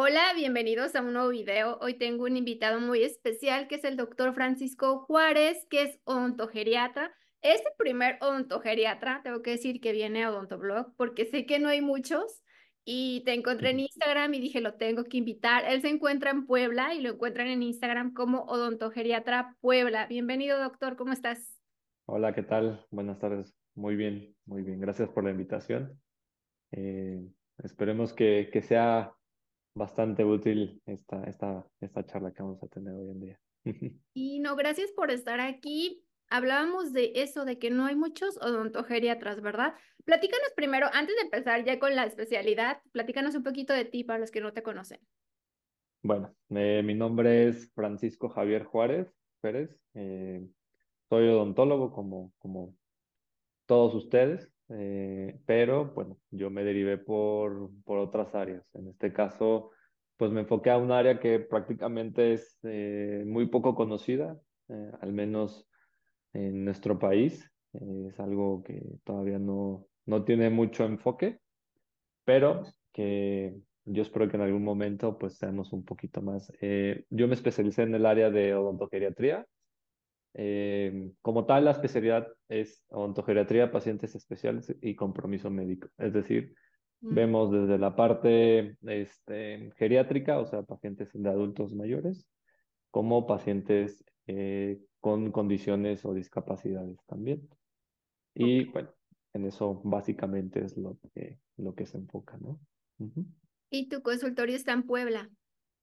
Hola, bienvenidos a un nuevo video. Hoy tengo un invitado muy especial que es el doctor Francisco Juárez, que es odontogeriatra. Es el primer odontogeriatra, tengo que decir que viene a Odontoblog porque sé que no hay muchos y te encontré en Instagram y dije lo tengo que invitar. Él se encuentra en Puebla y lo encuentran en Instagram como odontogeriatra Puebla. Bienvenido doctor, ¿cómo estás? Hola, ¿qué tal? Buenas tardes. Muy bien, muy bien. Gracias por la invitación. Eh, esperemos que, que sea bastante útil esta, esta, esta charla que vamos a tener hoy en día. Y no, gracias por estar aquí. Hablábamos de eso, de que no hay muchos odontogeriatras, ¿verdad? Platícanos primero, antes de empezar ya con la especialidad, platícanos un poquito de ti para los que no te conocen. Bueno, eh, mi nombre es Francisco Javier Juárez Pérez. Eh, soy odontólogo como, como todos ustedes. Eh, pero bueno, yo me derivé por, por otras áreas. En este caso, pues me enfoqué a un área que prácticamente es eh, muy poco conocida, eh, al menos en nuestro país. es algo que todavía no, no tiene mucho enfoque, pero que yo espero que en algún momento pues seamos un poquito más. yo me especialicé en el área de odontogeriatría, eh, como tal, la especialidad es odontogeriatría, pacientes especiales y compromiso médico. Es decir, mm. vemos desde la parte este, geriátrica, o sea, pacientes de adultos mayores, como pacientes eh, con condiciones o discapacidades también. Y bueno, en eso básicamente es lo que, lo que se enfoca, ¿no? ¿Y tu consultorio está en Puebla?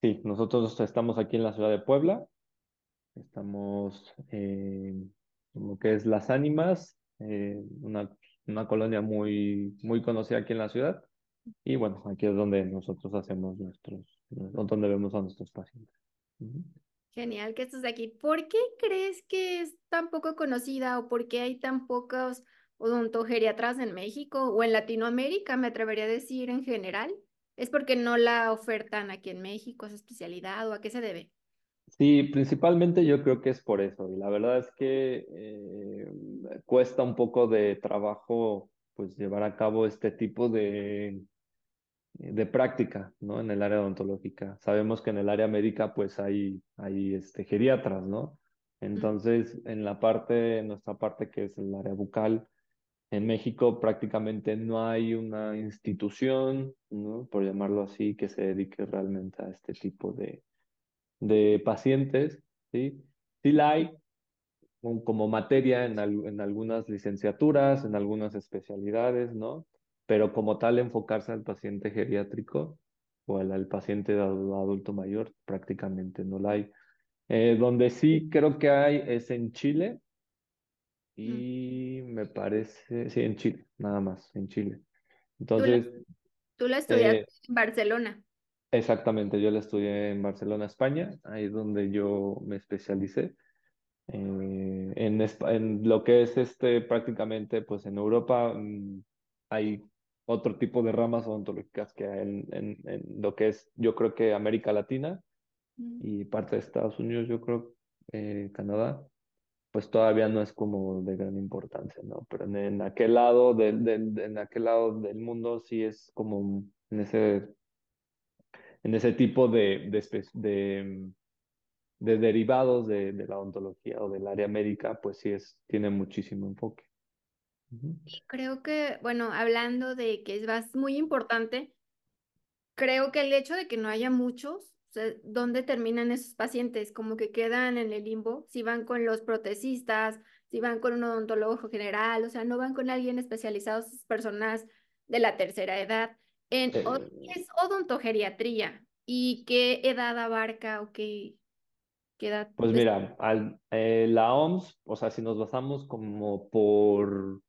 Sí, nosotros estamos aquí en la ciudad de Puebla Estamos en lo que es Las Ánimas, eh, una, una, colonia muy, muy conocida aquí en la ciudad. Y bueno, aquí es donde nosotros hacemos nuestros, donde vemos a nuestros pacientes. Genial que estés aquí. ¿Por qué crees que es tan poco conocida o por qué hay tan pocos odontogeriatras en México o en Latinoamérica, me atrevería a decir en general? ¿Es porque no la ofertan aquí en México, esa especialidad o a qué se debe? Sí, principalmente yo creo que es por eso. Y la verdad es que eh, cuesta un poco de trabajo pues llevar a cabo este tipo de, de práctica, ¿no? En el área odontológica. Sabemos que en el área médica pues hay, hay este, geriatras, ¿no? Entonces, en la parte, en nuestra parte que es el área bucal, en México prácticamente no hay una institución, ¿no? Por llamarlo así, que se dedique realmente a este tipo de, de pacientes, ¿sí? Sí la hay como materia en, en algunas licenciaturas, en algunas especialidades, ¿no? Pero como tal, enfocarse al paciente geriátrico o al, paciente adulto mayor, prácticamente no la hay. Eh, donde sí creo que hay es en Chile y me parece, sí, en Chile, nada más, en Chile. Entonces... Tú la, estudiaste eh, en Barcelona. Exactamente, yo la estudié en Barcelona, España, ahí es donde yo me especialicé. Eh, en, en, lo que es este prácticamente, pues en Europa mm, hay otro tipo de ramas odontológicas que en, en, en, lo que es, yo creo que América Latina mm. y parte de Estados Unidos, yo creo, eh, Canadá, pues todavía no es como de gran importancia, ¿no? Pero en, aquel lado del, del, en aquel lado del mundo sí es como en ese en ese tipo de, de, de, derivados de, la odontología o del área médica, pues sí es, tiene muchísimo enfoque. Creo que, bueno, hablando de que es muy importante, creo que el hecho de que no haya muchos, ¿dónde terminan esos pacientes? Como que quedan en el limbo, si van con los protesistas, si van con un odontólogo general, o sea, no van con alguien especializado, esas personas de la tercera edad. En, ¿Qué eh, es odontogeriatría? ¿Y qué edad abarca o qué, edad? Pues mira, al, eh, la OMS, o sea, si nos basamos como por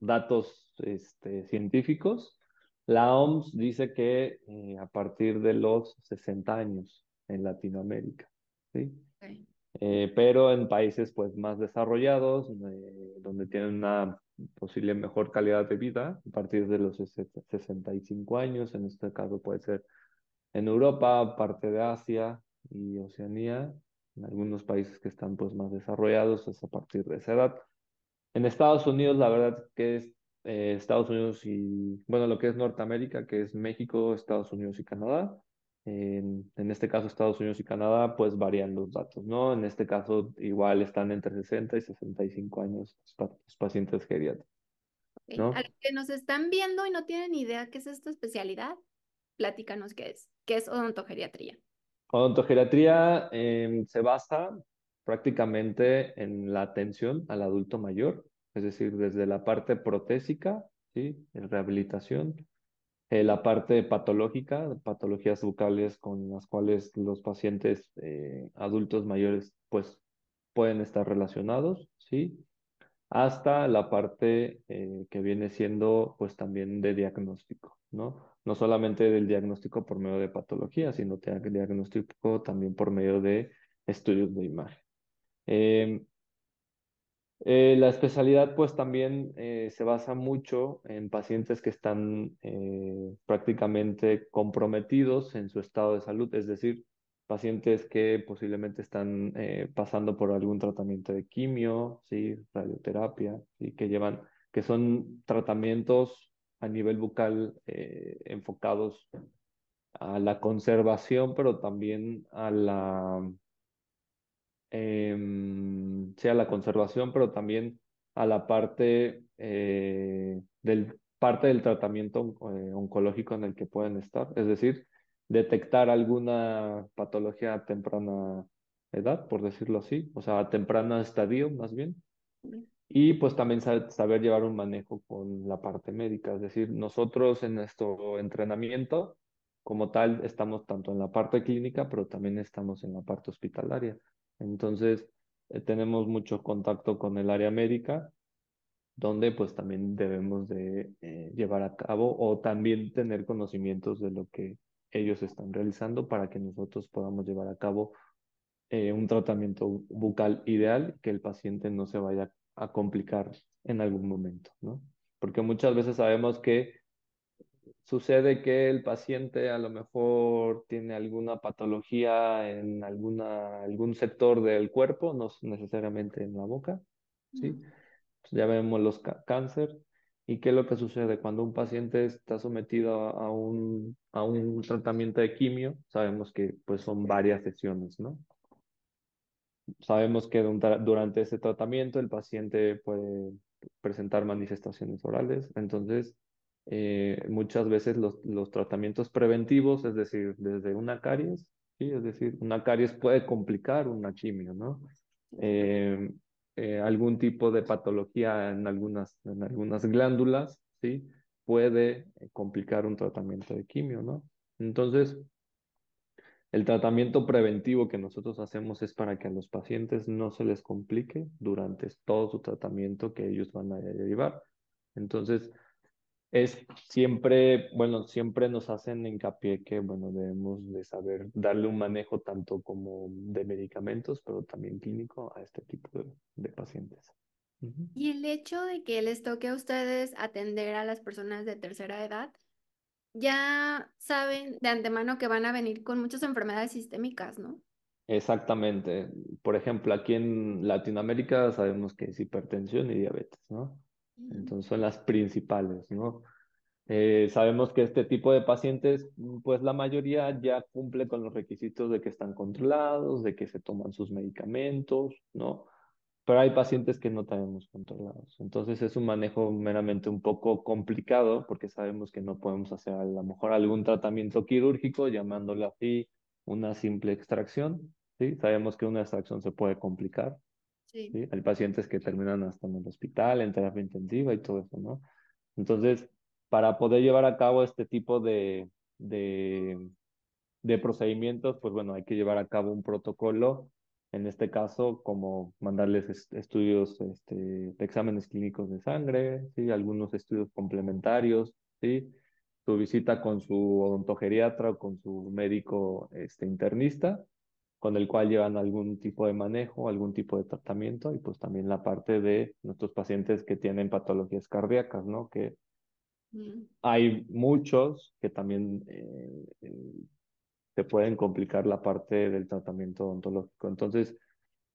datos este, científicos, la OMS dice que eh, a partir de los 60 años en Latinoamérica, ¿sí? pero en países pues más desarrollados, donde tienen una posible mejor calidad de vida a partir de los 65 años, en este caso puede ser en Europa, parte de Asia y Oceanía, en algunos países que están pues más desarrollados es a partir de esa edad. En Estados Unidos, la verdad que es eh, Estados Unidos y, bueno, lo que es Norteamérica, que es México, Estados Unidos y Canadá, En, en, este caso Estados Unidos y Canadá, pues varían los datos, ¿no? En este caso igual están entre 60 y 65 años los pacientes geriátricos. ¿no? A los que nos están viendo y no tienen idea qué es esta especialidad, platícanos qué es, qué es odontogeriatría. Odontogeriatría eh, se basa prácticamente en la atención al adulto mayor, es decir, desde la parte protésica, ¿sí? En rehabilitación, eh, la parte patológica, patologías bucales con las cuales los pacientes eh, adultos mayores pues pueden estar relacionados, ¿sí? hasta la parte eh, que viene siendo pues también de diagnóstico, ¿no? No solamente del diagnóstico por medio de patología, sino diagnóstico también por medio de estudios de imagen. Eh, la especialidad pues también eh, se basa mucho en pacientes que están prácticamente comprometidos en su estado de salud, es decir, pacientes que posiblemente están eh, pasando por algún tratamiento de quimio, ¿sí? radioterapia, ¿sí? que llevan, que son tratamientos a nivel bucal eh, enfocados a la conservación, pero también a la, eh, sí, a la conservación, pero también a la parte eh, del parte del tratamiento oncológico en el que pueden estar, es decir, detectar alguna patología a temprana edad, por decirlo así, o sea, a temprana estadio más bien. Y pues también saber llevar un manejo con la parte médica, es decir, nosotros en nuestro entrenamiento como tal estamos tanto en la parte clínica, pero también estamos en la parte hospitalaria. Entonces, eh, tenemos mucho contacto con el área médica, donde pues también debemos de eh, llevar a cabo o también tener conocimientos de lo que ellos están realizando para que nosotros podamos llevar a cabo eh, un tratamiento bucal ideal que el paciente no se vaya a complicar en algún momento, ¿no? Porque muchas veces sabemos que sucede que el paciente a lo mejor tiene alguna patología en alguna, algún sector del cuerpo, no necesariamente en la boca, ¿sí? Pues ya vemos los cáncer, ¿Y qué es lo que sucede cuando un paciente está sometido a, un, a un tratamiento de quimio? Sabemos que pues son varias sesiones, ¿no? Sabemos que durante ese tratamiento el paciente puede presentar manifestaciones orales, entonces eh, muchas veces los, los, tratamientos preventivos, es decir, desde una caries, ¿sí? es decir, una caries puede complicar una quimio, ¿no? Eh, eh, algún tipo de patología en algunas, en algunas glándulas, ¿sí? Puede complicar un tratamiento de quimio, ¿no? Entonces, el tratamiento preventivo que nosotros hacemos es para que a los pacientes no se les complique durante todo su tratamiento que ellos van a llevar. Entonces, es siempre, bueno, siempre nos hacen hincapié que, bueno, debemos de saber darle un manejo tanto como de medicamentos, pero también clínico a este tipo de, de pacientes. Y el hecho de que les toque a ustedes atender a las personas de tercera edad, ya saben de antemano que van a venir con muchas enfermedades sistémicas, ¿no? Exactamente. Por ejemplo, aquí en Latinoamérica sabemos que es hipertensión y diabetes, ¿no? Entonces son las principales, ¿no? Eh, sabemos que este tipo de pacientes, pues la mayoría ya cumple con los requisitos de que están controlados, de que se toman sus medicamentos, ¿no? Pero hay pacientes que no tenemos controlados. Entonces es un manejo meramente un poco complicado porque sabemos que no podemos hacer a lo mejor algún tratamiento quirúrgico, llamándolo así una simple extracción, ¿sí? Sabemos que una extracción se puede complicar, hay pacientes que terminan hasta en el hospital, en terapia intensiva y todo eso, ¿no? Entonces, para poder llevar a cabo este tipo de, de, procedimientos, pues bueno, hay que llevar a cabo un protocolo, en este caso, como mandarles estudios, este, exámenes clínicos de sangre, ¿sí? algunos estudios complementarios, ¿sí? su visita con su odontogeriatra o con su médico este, internista, con el cual llevan algún tipo de manejo, algún tipo de tratamiento y pues también la parte de nuestros pacientes que tienen patologías cardíacas, ¿no? Que mm. hay muchos que también eh, eh, se pueden complicar la parte del tratamiento odontológico. Entonces,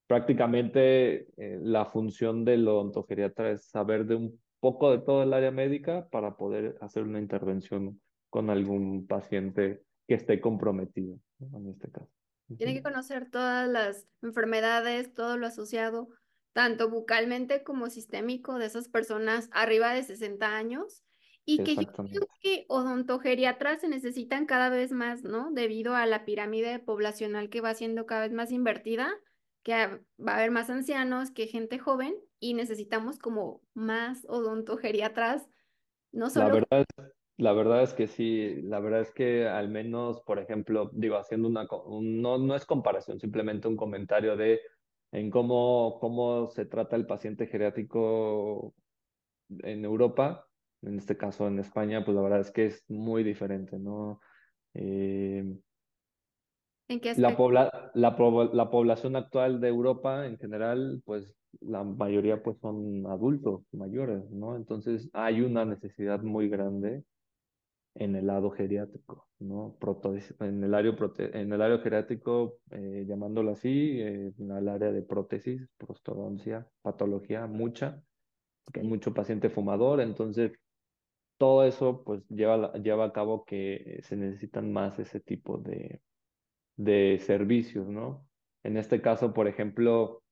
prácticamente eh, la función del odontogeriatra es saber de un poco de todo el área médica para poder hacer una intervención con algún paciente que esté comprometido, ¿no? en este caso. Tiene que conocer todas las enfermedades, todo lo asociado, tanto bucalmente como sistémico de esas personas arriba de 60 años. Y que yo creo que odontogeriatras se necesitan cada vez más, ¿no? Debido a la pirámide poblacional que va siendo cada vez más invertida, que va a haber más ancianos que gente joven y necesitamos como más odontogeriatras, no solo... La verdad, la verdad es que sí, la verdad es que al menos, por ejemplo, digo, haciendo una, no, no es comparación, simplemente un comentario de en cómo, cómo se trata el paciente geriátrico en Europa, en este caso en España, pues la verdad es que es muy diferente, ¿no? Eh, ¿En qué la, pobla la, la, población actual de Europa en general, pues la mayoría pues son adultos mayores, ¿no? Entonces hay una necesidad muy grande en el lado geriátrico, ¿no? en, el área en el área geriátrico, eh, llamándolo así, eh, en el área de prótesis, prostodoncia, patología, mucha, porque hay mucho paciente fumador, entonces todo eso pues lleva, lleva a cabo que se necesitan más ese tipo de, de servicios, ¿no? En este caso, por ejemplo,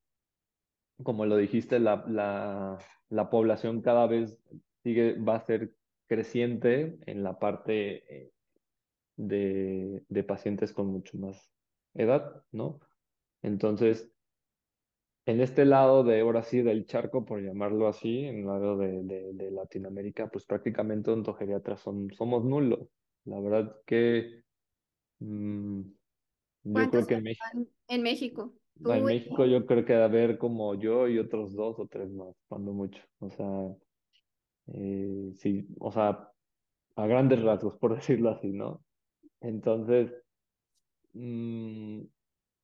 como lo dijiste, la, la, la población cada vez sigue, va a ser creciente en la parte eh, de, de pacientes con mucho más edad, ¿no? Entonces, en este lado de, ahora sí, del charco, por llamarlo así, en el lado de, de, Latinoamérica, pues prácticamente ontogeriatras son, somos nulos. La verdad que mmm, yo creo que en México, en México. en México yo creo que debe haber como yo y otros dos o tres más, cuando mucho. O sea, eh, sí, o sea, a grandes rasgos, por decirlo así, ¿no? Entonces, mm,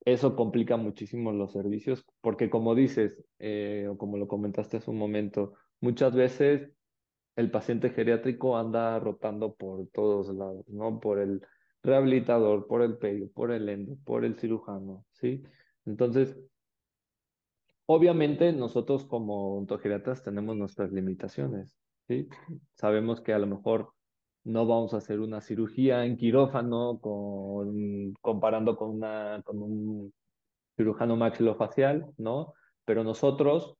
eso complica muchísimo los servicios, porque como dices, eh, o como lo comentaste hace un momento, muchas veces el paciente geriátrico anda rotando por todos lados, ¿no? Por el rehabilitador, por el pedio, por el endo, por el cirujano, ¿sí? Entonces, obviamente nosotros como ontogeriatras tenemos nuestras limitaciones, ¿sí? Sabemos que a lo mejor no vamos a hacer una cirugía en quirófano comparando con, una, con un cirujano maxilofacial, ¿no? Pero nosotros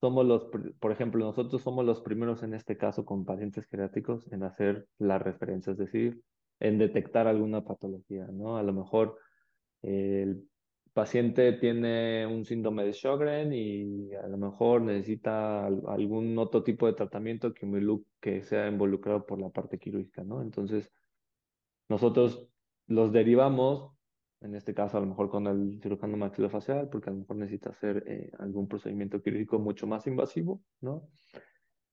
somos los, por ejemplo, nosotros somos los primeros en este caso con pacientes geriátricos en hacer la referencia, es decir, en detectar alguna patología, ¿no? A lo mejor el paciente tiene un síndrome de Sjögren y a lo mejor necesita algún otro tipo de tratamiento que, que sea involucrado por la parte quirúrgica, ¿no? Entonces, nosotros los derivamos, en este caso a lo mejor con el cirujano maxilofacial, porque a lo mejor necesita hacer eh, algún procedimiento quirúrgico mucho más invasivo, ¿no?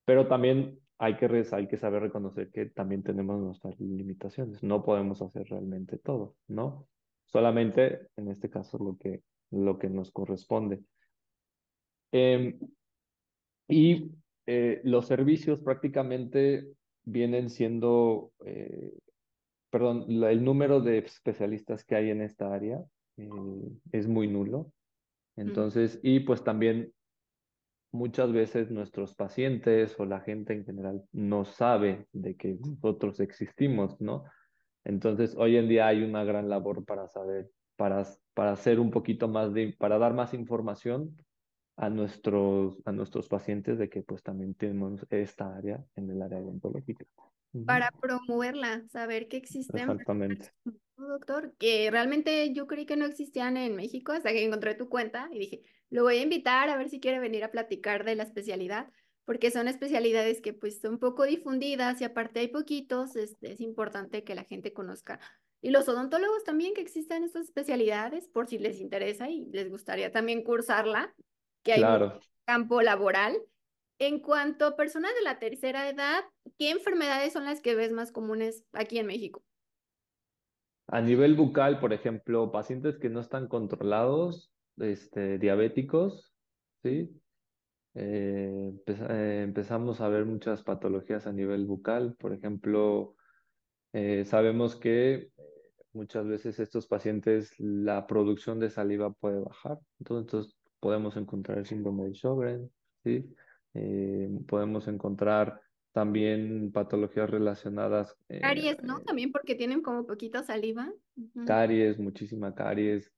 Pero también hay que, hay que saber reconocer que también tenemos nuestras limitaciones. No podemos hacer realmente todo, ¿no? Solamente, en este caso, lo que, lo que nos corresponde. Em, y eh, los servicios prácticamente vienen siendo, eh, perdón, el número de especialistas que hay en esta área eh, es muy nulo. Entonces, y pues también muchas veces nuestros pacientes o la gente en general no sabe de que nosotros existimos, ¿no? Entonces, hoy en día hay una gran labor para saber, para, para hacer un poquito más de, para dar más información a nuestros, a nuestros pacientes de que pues también tenemos esta área en el área odontológica. Para promoverla, saber que existen. Exactamente. Doctor, que realmente yo creí que no existían en México hasta que encontré tu cuenta y dije, lo voy a invitar a ver si quiere venir a platicar de la especialidad, porque son especialidades que pues son poco difundidas y aparte hay poquitos, este, es importante que la gente conozca. Y los odontólogos también que existen estas especialidades, por si les interesa y les gustaría también cursarla, que hay un campo laboral. En cuanto a personas de la tercera edad, ¿qué enfermedades son las que ves más comunes aquí en México? A nivel bucal, por ejemplo, pacientes que no están controlados, este, diabéticos, ¿sí? Eh, eh, empezamos a ver muchas patologías a nivel bucal. Por ejemplo, eh, sabemos que muchas veces estos pacientes la producción de saliva puede bajar. Entonces, podemos encontrar el síndrome de Sjögren, ¿sí? podemos encontrar también patologías relacionadas, Caries, ¿no? También porque tienen como poquita saliva. Caries, muchísima caries.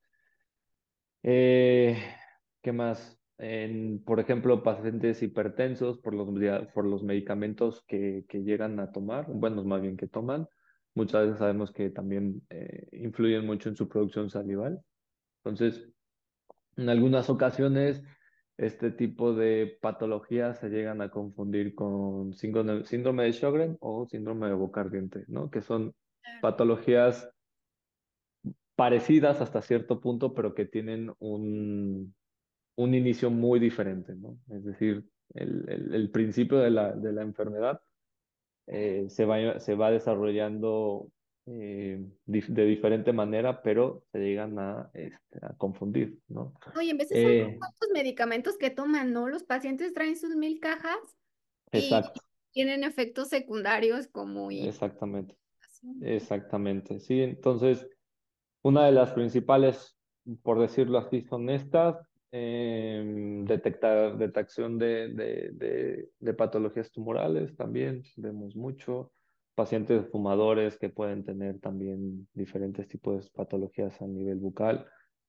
¿qué más? En, por ejemplo, pacientes hipertensos por los, por los medicamentos que, que llegan a tomar, bueno, más bien que toman, muchas veces sabemos que también eh, influyen mucho en su producción salival. Entonces, en algunas ocasiones, este tipo de patologías se llegan a confundir con síndrome, síndrome de Sjögren o síndrome de boca ardiente, ¿no? Que son patologías parecidas hasta cierto punto, pero que tienen un, un inicio muy diferente, ¿no? Es decir, el, el- el principio de la, de la enfermedad eh, se va, se va desarrollando eh, de diferente manera, pero se llegan a, este, a confundir, ¿no? Oye, en veces son Eh, cuantos medicamentos que toman, ¿no? Los pacientes traen sus mil cajas y tienen efectos secundarios como exactamente, exactamente. Sí, entonces Una de las principales, por decirlo así, son estas, em, detectar, detección de, de, de, patologías tumorales también, vemos mucho, pacientes fumadores que pueden tener también diferentes tipos de patologías a nivel bucal.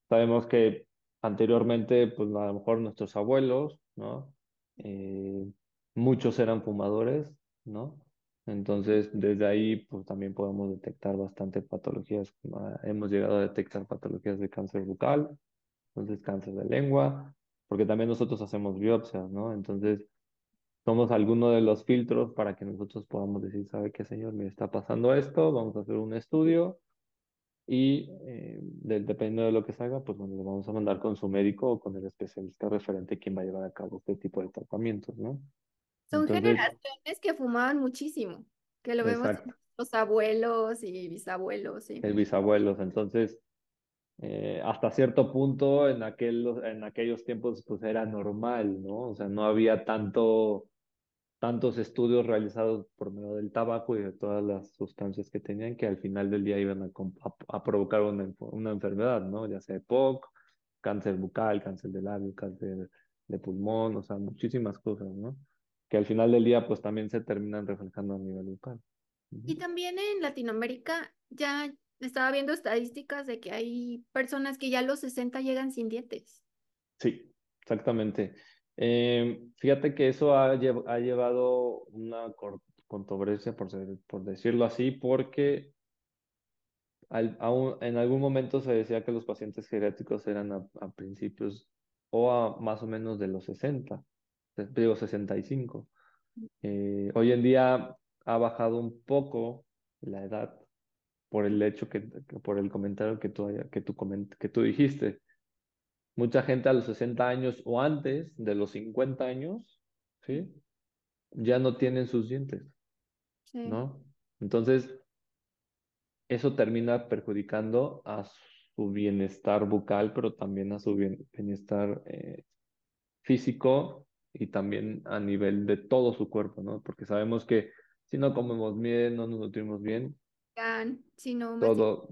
Sabemos que anteriormente, pues a lo mejor nuestros abuelos, ¿no? Eh, muchos eran fumadores, ¿no? Entonces, desde ahí, pues también podemos detectar bastante patologías. Ah, Hemos llegado a detectar patologías de cáncer bucal, entonces cáncer de lengua, porque también nosotros hacemos biopsias, ¿no? Entonces, somos alguno de los filtros para que nosotros podamos decir, ¿sabe qué, señor? Me está pasando esto, vamos a hacer un estudio y eh, de- dependiendo de lo que salga, pues bueno, lo vamos a mandar con su médico o con el especialista referente quien va a llevar a cabo este tipo de tratamientos, ¿no? Son Entonces, generaciones que fumaban muchísimo, que lo vemos en exacto, los abuelos y bisabuelos, sí. el bisabuelos. Entonces, eh, hasta cierto punto en aquel, en aquellos tiempos pues era normal, ¿no? O sea, no había tanto, tantos estudios realizados por medio del tabaco y de todas las sustancias que tenían que al final del día iban a, com- a- a provocar una, una enfermedad, ¿no? Ya sea EPOC, cáncer bucal, cáncer de labio, cáncer de pulmón, o sea, muchísimas cosas, ¿no? Que al final del día pues también se terminan reflejando a nivel bucal. Y también en Latinoamérica ya estaba viendo estadísticas de que hay personas que ya a los 60 llegan sin dientes. Sí, exactamente. Eh, fíjate que eso ha, ha llevado una controversia, por, ser- por decirlo así, porque al- en algún momento se decía que los pacientes geriátricos eran a, a principios o a más o menos de los 60, se- digo 65. Eh, hoy en día ha bajado un poco la edad por el hecho que, por el comentario que tú, que tú, coment- que tú dijiste. Mucha gente a los 60 años o antes de los 50 años, ¿sí? Ya no tienen sus dientes, Sí. ¿no? Entonces, eso termina perjudicando a su bienestar bucal, pero también a su bien- bienestar eh, físico y también a nivel de todo su cuerpo, ¿no? Porque sabemos que si no comemos bien, no nos nutrimos bien, Si no, todo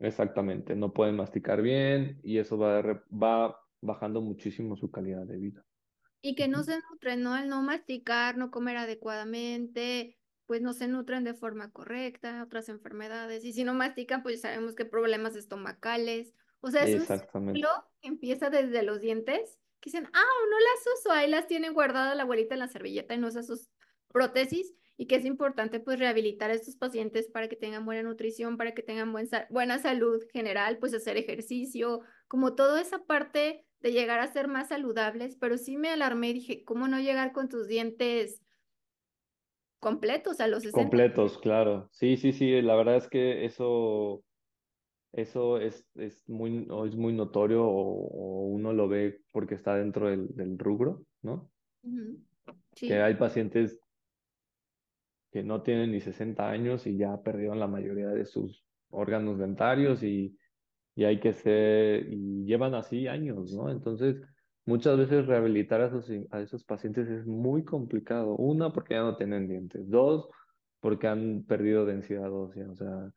exactamente, no pueden masticar bien y eso va, va bajando muchísimo su calidad de vida. Y que no se nutren, ¿no? Al no masticar, no comer adecuadamente, pues no se nutren de forma correcta, otras enfermedades. Y si no mastican, pues sabemos que problemas estomacales. O sea, es un empieza desde los dientes, que dicen, ah, no las uso, ahí las tienen guardadas la abuelita en la servilleta y no usa sus prótesis. Y que es importante, pues, rehabilitar a estos pacientes para que tengan buena nutrición, para que tengan buen buena salud general, pues hacer ejercicio, como toda esa parte de llegar a ser más saludables, pero sí me alarmé y dije, ¿cómo no llegar con tus dientes completos a los 60? Completos, claro. Sí, sí, sí, la verdad es que eso, eso es, es muy, es muy notorio o, o uno lo ve porque está dentro del, del rubro, ¿no? Ujú. Que Sí, hay pacientes que no tienen ni 60 años y ya perdieron la mayoría de sus órganos dentarios y y hay que ser, y llevan así años, ¿no? Entonces, muchas veces rehabilitar a esos, a esos pacientes es muy complicado. Una, porque ya no tienen dientes. Dos, porque han perdido densidad ósea. O sea,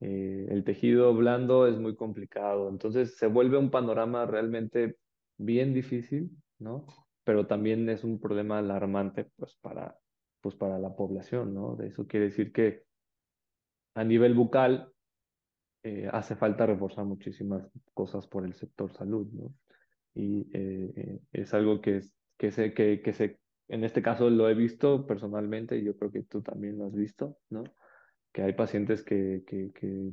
eh, el tejido blando es muy complicado. Entonces, se vuelve un panorama realmente bien difícil, ¿no? Pero también es un problema alarmante, pues, para, pues para la población, ¿no? Eso quiere decir que a nivel bucal eh, hace falta reforzar muchísimas cosas por el sector salud, ¿no? Y eh, es algo que, es, que, sé, que, que en este caso lo he visto personalmente y yo creo que tú también lo has visto, ¿no? Que hay pacientes que, que, que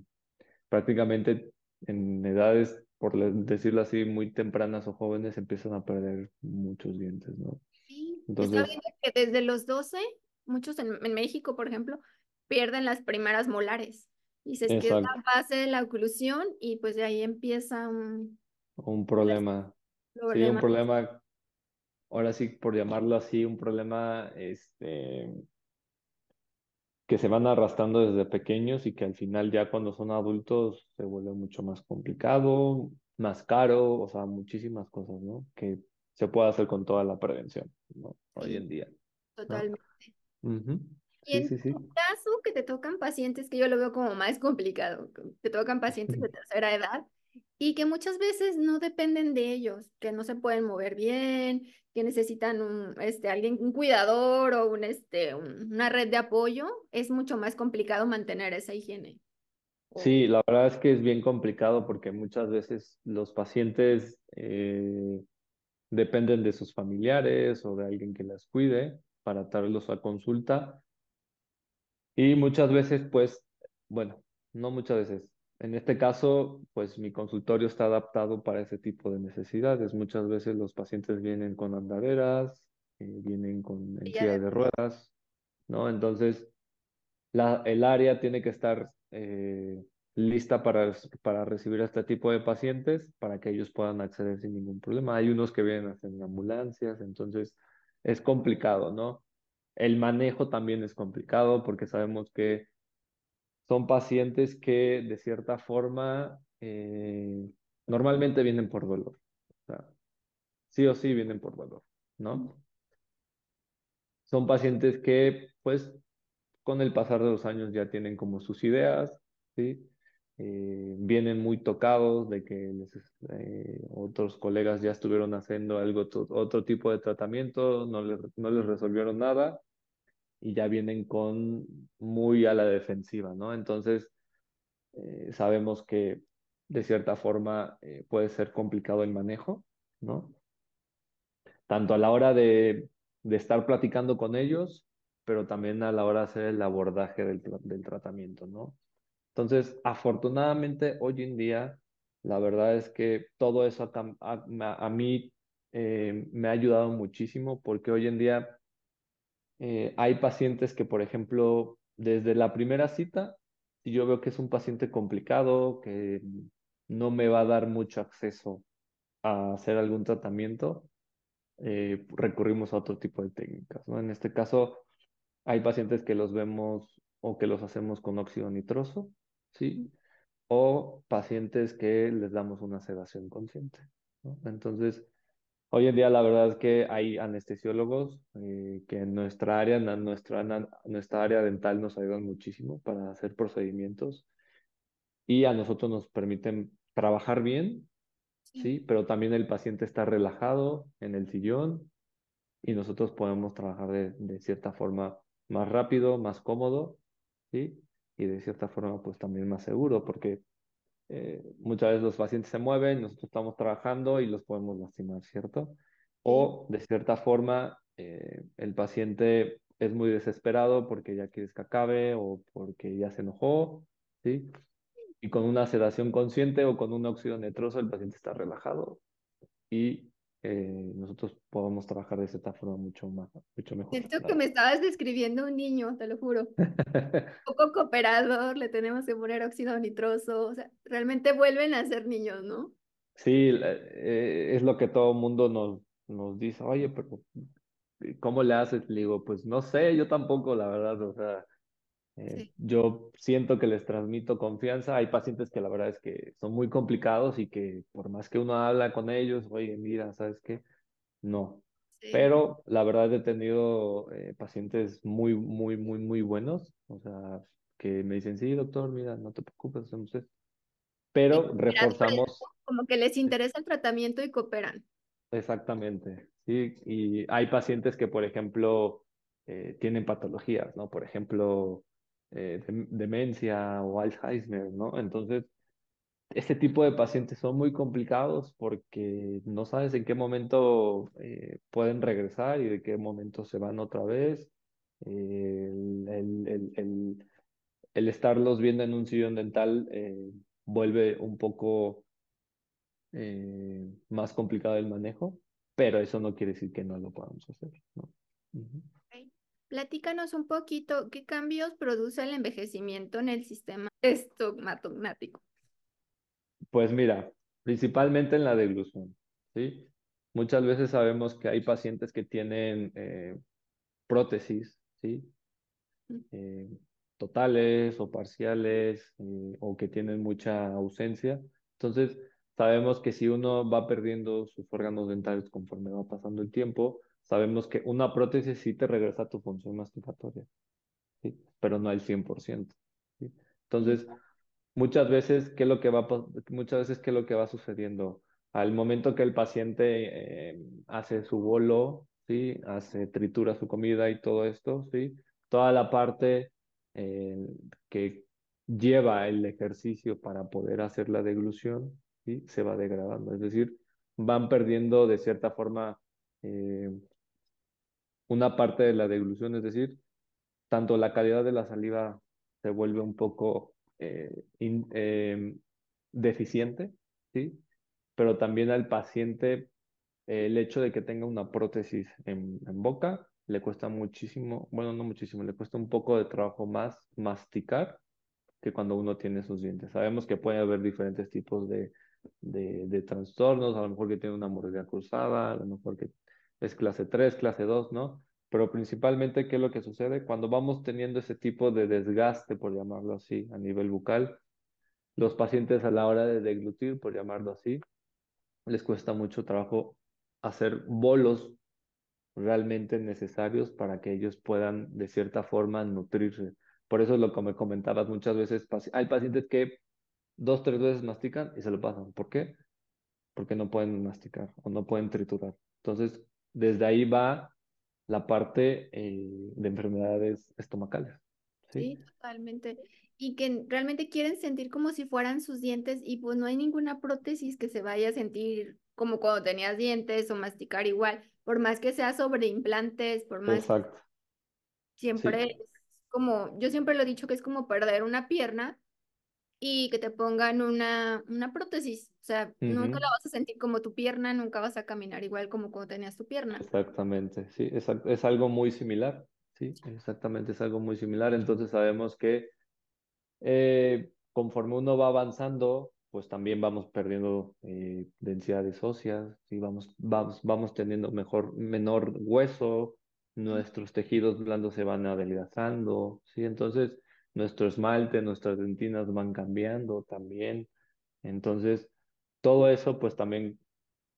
prácticamente en edades, por decirlo así, muy tempranas o jóvenes empiezan a perder muchos dientes, ¿no? Sí, está viendo que desde los 12, muchos en, en México, por ejemplo, pierden las primeras molares. Y se es la base de la oclusión y pues de ahí empieza un... Un problema. Sí, un problema, ahora sí, por llamarlo así, un problema este, que se van arrastrando desde pequeños y que al final ya cuando son adultos se vuelve mucho más complicado, más caro, o sea, muchísimas cosas, ¿no? Que se puede hacer con toda la prevención, ¿no? Hoy en día. Totalmente. Y en tu caso, que te tocan pacientes, que yo lo veo como más complicado, te tocan pacientes de tercera edad y que muchas veces no dependen de ellos, que no se pueden mover bien, que necesitan un, este, alguien, un cuidador o un, este, una red de apoyo, es mucho más complicado mantener esa higiene. Sí, la verdad es que es bien complicado porque muchas veces los pacientes eh, dependen de sus familiares o de alguien que las cuide para traerlos a consulta y muchas veces, pues, bueno, no muchas veces. En este caso, pues mi consultorio está adaptado para ese tipo de necesidades. Muchas veces los pacientes vienen con andaderas, eh, vienen con en silla de ruedas, ¿no? Entonces, la, el área tiene que estar eh, lista para, para recibir a este tipo de pacientes para que ellos puedan acceder sin ningún problema. Hay unos que vienen en ambulancias, entonces es complicado, ¿no? El manejo también es complicado porque sabemos que son pacientes que de cierta forma eh, normalmente vienen por dolor. O sea, sí o sí vienen por dolor, ¿no? Son pacientes que, pues, con el pasar de los años ya tienen como sus ideas, ¿sí? Eh, vienen muy tocados de que eh, otros colegas ya estuvieron haciendo algo, otro tipo de tratamiento, no les, no les resolvieron nada y ya vienen con muy a la defensiva, ¿no? Entonces, eh, sabemos que de cierta forma puede ser complicado el manejo, ¿no? Tanto a la hora de, de, estar platicando con ellos, pero también a la hora de hacer el abordaje del, del tratamiento, ¿no? Entonces, afortunadamente, hoy en día, la verdad es que todo eso a, mí eh, me ha ayudado muchísimo porque hoy en día eh, hay pacientes que, por ejemplo, desde la primera cita, si yo veo que es un paciente complicado, que no me va a dar mucho acceso a hacer algún tratamiento, eh, recurrimos a otro tipo de técnicas. En este caso, hay pacientes que los vemos o que los hacemos con óxido nitroso, ¿sí? O pacientes que les damos una sedación consciente, ¿no? Entonces, hoy en día la verdad es que hay anestesiólogos eh, que en nuestra área, en nuestra, nuestra área dental nos ayudan muchísimo para hacer procedimientos y a nosotros nos permiten trabajar bien, ¿sí? Pero también el paciente está relajado en el sillón y nosotros podemos trabajar de, de cierta forma más rápido, más cómodo, ¿sí? Y de cierta forma pues también más seguro porque eh, muchas veces los pacientes se mueven, nosotros estamos trabajando y los podemos lastimar, ¿cierto? O de cierta forma eh, el paciente es muy desesperado porque ya quieres que acabe o porque ya se enojó, ¿sí? Y con una sedación consciente o con un óxido nitroso el paciente está relajado y eh, nosotros podemos trabajar de cierta forma mucho, más, mucho mejor. Siento que me estabas describiendo un niño, te lo juro. poco cooperador, le tenemos que poner óxido nitroso, o sea, realmente vuelven a ser niños, ¿no? Sí, eh, es lo que todo el mundo nos, nos dice, oye, pero ¿cómo le haces? Le digo, pues no sé, yo tampoco, la verdad, o sea, eh, yo siento que les transmito confianza. Hay pacientes que la verdad es que son muy complicados y que por más que uno habla con ellos, oye, mira, ¿sabes qué? No. Pero la verdad he tenido eh, pacientes muy, muy, muy, muy buenos. O sea, que me dicen, sí, doctor, mira, no te preocupes, hacemos esto. Pero reforzamos. Como que les interesa el tratamiento y cooperan. Exactamente. Sí, y hay pacientes que, por ejemplo, eh, tienen patologías, ¿no? Por ejemplo, eh, dem- demencia o Alzheimer, ¿no? Entonces, este tipo de pacientes son muy complicados porque no sabes en qué momento eh, pueden regresar y de qué momento se van otra vez. Eh, el, el- el- estarlos viendo en un sillón dental eh, vuelve un poco eh, más complicado el manejo, pero eso no quiere decir que no lo podamos hacer, ¿no? Platícanos un poquito, ¿qué cambios produce el envejecimiento en el sistema estomatognóstico? Pues mira, principalmente en la deglución, ¿sí? Muchas veces sabemos que hay pacientes que tienen eh, prótesis, ¿sí? Eh, totales o parciales eh, o que tienen mucha ausencia. Entonces, sabemos que si uno va perdiendo sus órganos dentales conforme va pasando el tiempo, sabemos que una prótesis sí te regresa a tu función masticatoria, ¿sí? Pero no al 100%, ¿sí? Entonces, Muchas veces, ¿qué es lo que va, muchas veces, ¿qué es lo que va sucediendo? Al momento que el paciente eh, hace su bolo, ¿sí? Hace, tritura su comida y todo esto, ¿sí? Toda la parte eh, que lleva el ejercicio para poder hacer la deglución, ¿sí? Se va degradando. Es decir, van perdiendo de cierta forma eh, una parte de la deglución, es decir, tanto la calidad de la saliva se vuelve un poco eh, eh, deficiente, ¿sí? Pero también al paciente eh, el hecho de que tenga una prótesis en, en boca le cuesta muchísimo, bueno, no muchísimo, le cuesta un poco de trabajo más masticar que cuando uno tiene sus dientes. Sabemos que puede haber diferentes tipos de, de, de trastornos, a lo mejor que tiene una mordida cruzada, a lo mejor que es clase 3 clase 2 ¿no? Pero principalmente, ¿qué es lo que sucede? Cuando vamos teniendo ese tipo de desgaste, por llamarlo así, a nivel bucal, los pacientes a la hora de deglutir, por llamarlo así, les cuesta mucho trabajo hacer bolos realmente necesarios para que ellos puedan, de cierta forma, nutrirse. Por eso es lo que me comentabas muchas veces, hay pacientes que dos, tres veces mastican y se lo pasan. ¿Por qué? Porque no pueden masticar o no pueden triturar. Entonces, desde ahí va la parte eh, de enfermedades estomacales. ¿sí? sí, totalmente. Y que realmente quieren sentir como si fueran sus dientes y pues no hay ninguna prótesis que se vaya a sentir como cuando tenías dientes o masticar igual, por más que sea sobre implantes, por más Exacto. siempre Sí, es como, yo siempre lo he dicho que es como perder una pierna y que te pongan una, una prótesis. O sea, nunca Ujú. la vas a sentir como tu pierna, nunca vas a caminar igual como cuando tenías tu pierna. Exactamente. Sí, es, es algo muy similar. Sí, exactamente, es algo muy similar. Entonces sabemos que Eh, conforme uno va avanzando, pues también vamos perdiendo eh, densidades óseas, y vamos, vamos, vamos teniendo mejor, menor hueso, nuestros tejidos blandos se van adelgazando, ¿sí? Entonces, nuestro esmalte, nuestras dentinas van cambiando también. Entonces, todo eso, pues también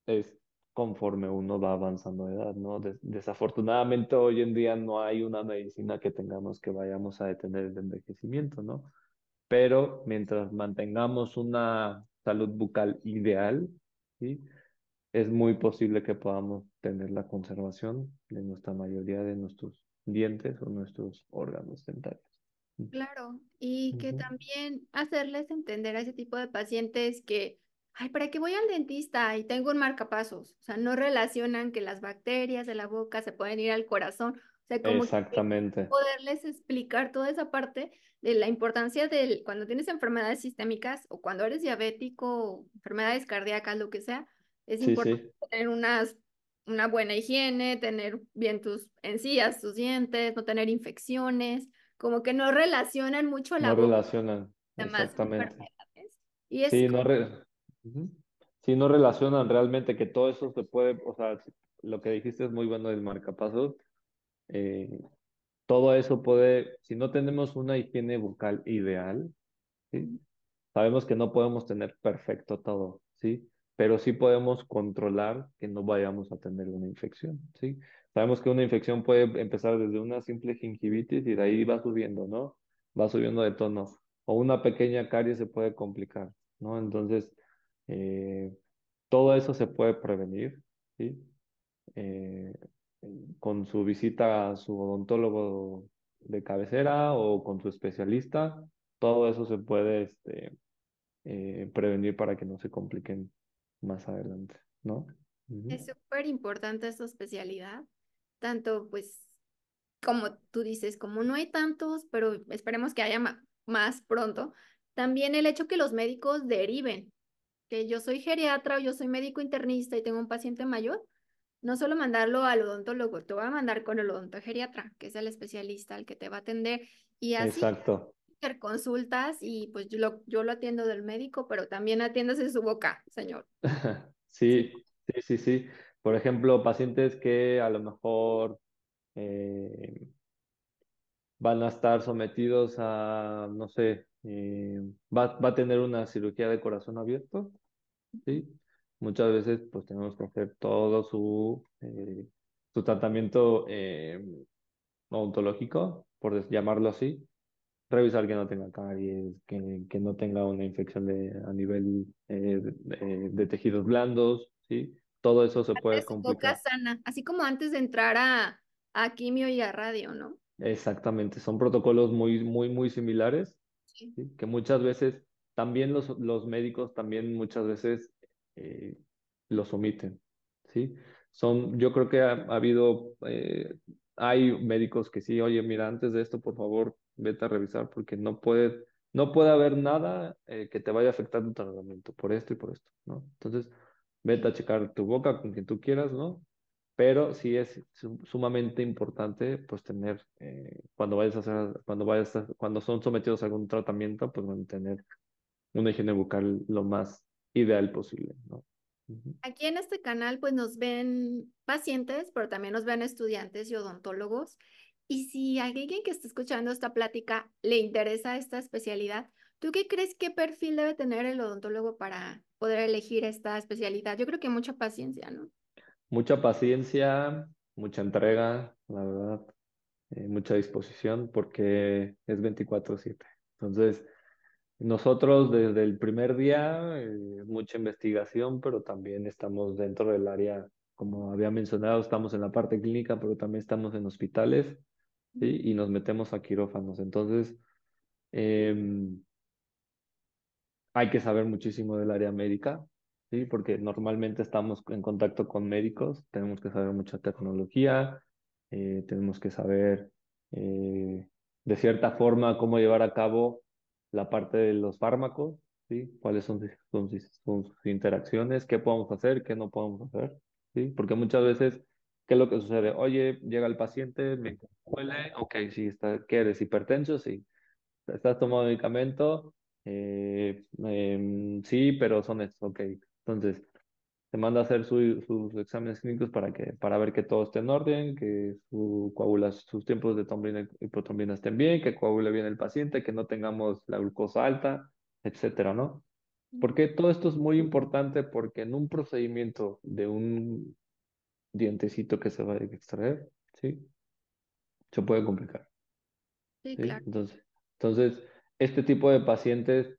es conforme uno va avanzando de edad, ¿no? Des- desafortunadamente, hoy en día no hay una medicina que tengamos que vayamos a detener el envejecimiento, ¿no? pero mientras mantengamos una salud bucal ideal, ¿sí? Es muy posible que podamos tener la conservación de nuestra mayoría de nuestros dientes o nuestros órganos dentales. Claro, y que también hacerles entender a ese tipo de pacientes que, ay, ¿para qué voy al dentista y tengo un marcapasos? O sea, no relacionan que las bacterias de la boca se pueden ir al corazón. O sea, como que Exactamente, poderles explicar toda esa parte de la importancia del, cuando tienes enfermedades sistémicas o cuando eres diabético, enfermedades cardíacas, lo que sea, es sí, importante sí, tener unas, una buena higiene, tener bien tus encías, tus dientes, no tener infecciones como que no relacionan mucho la no boca relacionan, exactamente. Y es, Sí, no, re-. Sí, no relacionan realmente que todo eso se puede, o sea, lo que dijiste es muy bueno del marcapasos. eh, todo eso puede, si no tenemos una higiene bucal ideal, ¿sí? Sabemos que no podemos tener perfecto todo, ¿sí? Pero sí podemos controlar que no vayamos a tener una infección, ¿sí? Sabemos que una infección puede empezar desde una simple gingivitis y de ahí va subiendo, ¿no? Va subiendo de tono. O una pequeña caries se puede complicar, ¿no? Entonces, eh, todo eso se puede prevenir, ¿sí? Eh, con su visita a su odontólogo de cabecera o con su especialista, todo eso se puede este, eh, prevenir para que no se compliquen más adelante, ¿no? Es súper importante esta especialidad, tanto pues como tú dices, como no hay tantos, pero esperemos que haya más pronto, también el hecho que los médicos deriven, que yo soy geriatra o yo soy médico internista y tengo un paciente mayor, no solo mandarlo al odontólogo, te voy a mandar con el odontogeriatra, que es el especialista, el que te va a atender, y así Exacto. consultas y pues yo lo, yo lo atiendo del médico, pero también atiendas en su boca, señor. Sí, sí, sí, sí. Por ejemplo, pacientes que a lo mejor eh, van a estar sometidos a, no sé, eh, va, va a tener una cirugía de corazón abierto, ¿sí? Muchas veces pues tenemos que hacer todo su, eh, su tratamiento eh, odontológico, por llamarlo así, revisar que no tenga caries, que, que no tenga una infección de, a nivel eh, de tejidos blandos, ¿sí? Todo eso se De puede su boca complicar. sana, así como antes de entrar a, a quimio y a radio, ¿no? Exactamente, son protocolos muy, muy, muy similares Sí. ¿sí? Que muchas veces también los, los médicos también muchas veces eh, los omiten, ¿sí? Son, yo creo que ha, ha habido, eh, hay médicos que sí, oye, mira, antes de esto, por favor, vete a revisar porque no puede, no puede haber nada eh, que te vaya a afectar tu tratamiento por esto y por esto, ¿no? Entonces, vete a checar tu boca con quien tú quieras, ¿no? Pero sí es su- sumamente importante, pues, tener, eh, cuando vayas a hacer, cuando vayas a- cuando son sometidos a algún tratamiento, pues, mantener una higiene bucal lo más ideal posible, ¿no? Aquí en este canal pues nos ven pacientes, pero también nos ven estudiantes y odontólogos. Y si alguien que está escuchando esta plática le interesa esta especialidad, ¿tú qué crees qué perfil debe tener el odontólogo para poder elegir esta especialidad? Yo creo que mucha paciencia, ¿no? Mucha paciencia, mucha entrega, la verdad, eh, mucha disposición, porque es 24/7. Entonces, nosotros desde el primer día, eh, mucha investigación, pero también estamos dentro del área, como había mencionado, estamos en la parte clínica, pero también estamos en hospitales. ¿sí? Y nos metemos a quirófanos. Entonces, em, hay que saber muchísimo del área médica, ¿sí? Porque normalmente estamos en contacto con médicos, tenemos que saber mucha tecnología, eh, tenemos que saber eh, de cierta forma cómo llevar a cabo la parte de los fármacos, ¿sí? Cuáles son sus, sus- sus interacciones, qué podemos hacer, qué no podemos hacer, ¿sí? Porque muchas veces, ¿qué es lo que sucede? Oye, llega el paciente, me huele, ok, sí, está, ¿qué eres? ¿Hipertenso? Sí. ¿Estás tomando medicamento? Eh, em, sí, pero son estos, ok. Entonces, te manda a hacer su- sus exámenes clínicos para que, para ver que todo esté en orden, que su coagula, sus tiempos de trombina y protrombina estén bien, que coagule bien el paciente, que no tengamos la glucosa alta, etcétera, ¿no? Porque todo esto es muy importante porque en un procedimiento de un dientecito que se va a extraer, ¿sí? Se puede complicar. Sí, ¿sí? claro. Entonces, entonces, este tipo de pacientes,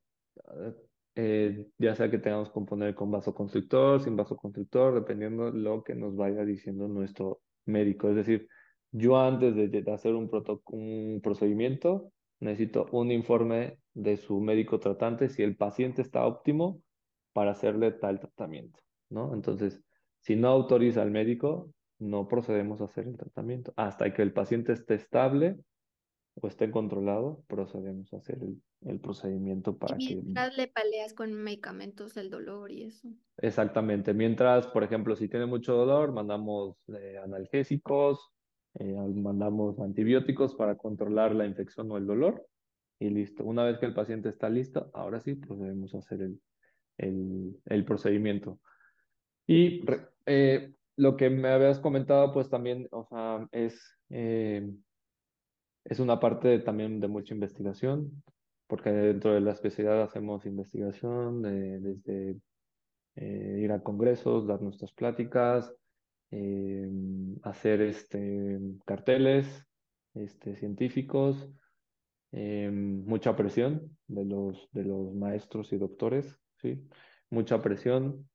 eh, ya sea que tengamos que componer con vasoconstrictor, sin vasoconstrictor, dependiendo lo que nos vaya diciendo nuestro médico. Es decir, yo antes de, hacer un, un procedimiento, necesito un informe de su médico tratante si el paciente está óptimo para hacerle tal tratamiento, ¿no? Entonces, si no autoriza al médico, no procedemos a hacer el tratamiento hasta que el paciente esté estable o esté controlado, procedemos a hacer el, el procedimiento Y para que mientras le paleas con medicamentos el dolor y eso. exactamente, mientras, por ejemplo, si tiene mucho dolor, mandamos eh, analgésicos, eh, mandamos antibióticos para controlar la infección o el dolor y listo. Una vez que el paciente está listo, ahora sí procedemos a hacer el, el, el procedimiento. Y eh, lo que me habías comentado, pues también, o sea, es... Es una parte también de mucha investigación, porque dentro de la especialidad hacemos investigación, eh, desde eh, ir a congresos, dar nuestras pláticas, eh, hacer este, carteles este, científicos, mucha presión de los, de los maestros y doctores, ¿sí? Mucha presión.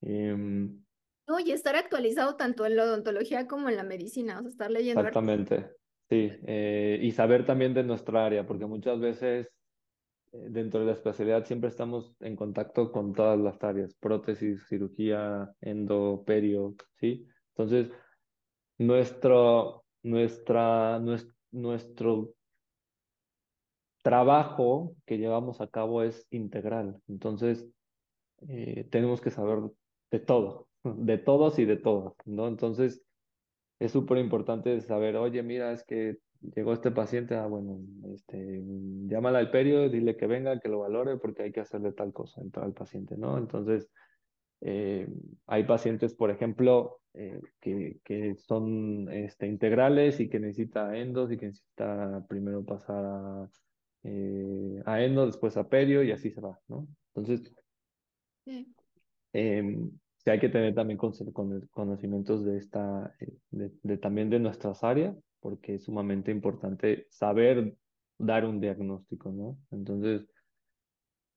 em, No, y estar actualizado tanto en la odontología como en la medicina, o sea, estar leyendo Exactamente, sí. eh, y saber también de nuestra área, porque muchas veces eh, dentro de la especialidad siempre estamos en contacto con todas las áreas, prótesis, cirugía, endo, perio, ¿sí? Entonces, nuestro, nuestra, nues- nuestro trabajo que llevamos a cabo es integral. Entonces, eh, tenemos que saber de todo, de todos y de todas, ¿no? Entonces, es súper importante saber, oye, mira, es que llegó este paciente, ah, bueno, este, llámala al perio, dile que venga, que lo valore, porque hay que hacerle tal cosa al paciente, ¿no? Entonces, eh, hay pacientes, por ejemplo, eh, que, que son este, integrales y que necesita endos y que necesita primero pasar a, eh, a endo, después a perio y así se va, ¿no? Entonces, Sí. Sí hay que tener también cono- cono- conocimientos de esta, eh, de, de también de nuestras áreas, porque es sumamente importante saber dar un diagnóstico, ¿no? Entonces,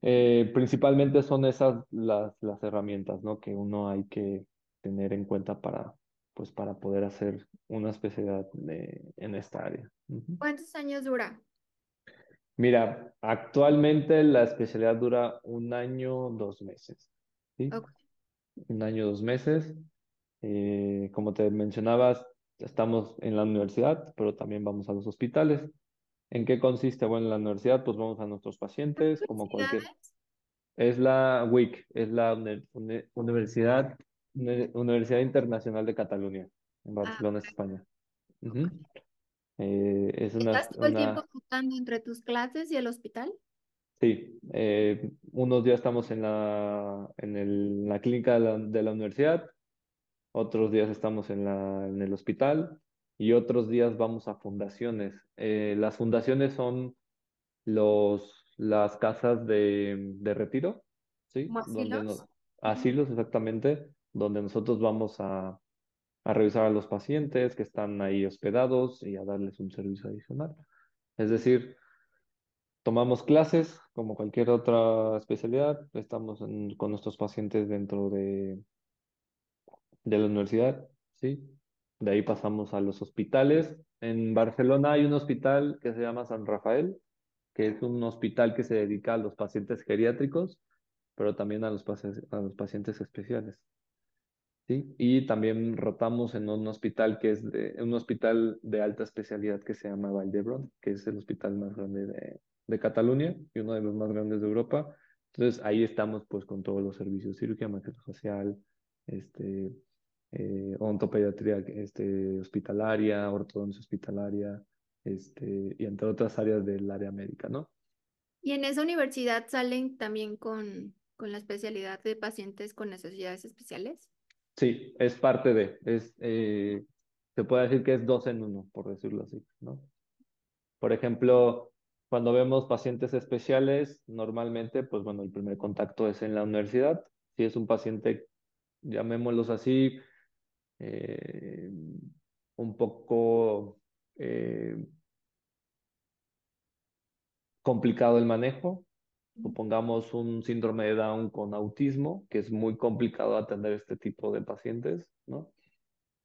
eh, principalmente son esas las, las herramientas, ¿no? Que uno hay que tener en cuenta para, pues, para poder hacer una especialidad de- en esta área. ¿Cuántos años dura? Mira, actualmente la especialidad dura un año, dos meses, ¿sí? Ok. Un año, dos meses. Eh, como te mencionabas, estamos en la universidad, pero también vamos a los hospitales. ¿En qué consiste? Bueno, en la universidad, pues vamos a nuestros pacientes, como cualquier. Es la WIC, es la uni- uni- Universidad, Uni- Universidad Internacional de Cataluña, en Ah, Barcelona, España. ok. Ujú. Eh, es una, ¿Estás todo el tiempo una, entre tus clases y el hospital? Sí, eh, unos días estamos en la, en el- la clínica de la, de la universidad, otros días estamos en la, en el hospital y otros días vamos a fundaciones. Eh, las fundaciones son los, las casas de, de retiro, ¿sí? ¿Como Donde asilos? no, Ujú. asilos exactamente, donde nosotros vamos a, a revisar a los pacientes que están ahí hospedados y a darles un servicio adicional. Es decir, tomamos clases como cualquier otra especialidad, estamos en- con nuestros pacientes dentro de, de la universidad, ¿sí? De ahí pasamos a los hospitales. En Barcelona hay un hospital que se llama San Rafael, que es un hospital que se dedica a los pacientes geriátricos, pero también a los, a los pacientes especiales. ¿sí? Y también rotamos en un hospital que es de, un hospital de alta especialidad que se llama Vall d'Hebron, que es el hospital más grande de, de Cataluña y uno de los más grandes de Europa. Entonces ahí estamos pues con todos los servicios, cirugía maxilofacial, este, eh, odontopediatría este, hospitalaria, ortodoncia hospitalaria, este, y entre otras áreas del área médica, ¿no? Y en esa universidad salen también con, con la especialidad de pacientes con necesidades especiales. Sí, es parte de, es, eh, se puede decir que es dos en uno, por decirlo así, ¿no? Por ejemplo, cuando vemos pacientes especiales, normalmente, pues bueno, el primer contacto es en la universidad. Si es un paciente, llamémoslos así, eh, un poco eh, complicado el manejo, supongamos un síndrome de Down con autismo, que es muy complicado atender este tipo de pacientes, ¿no?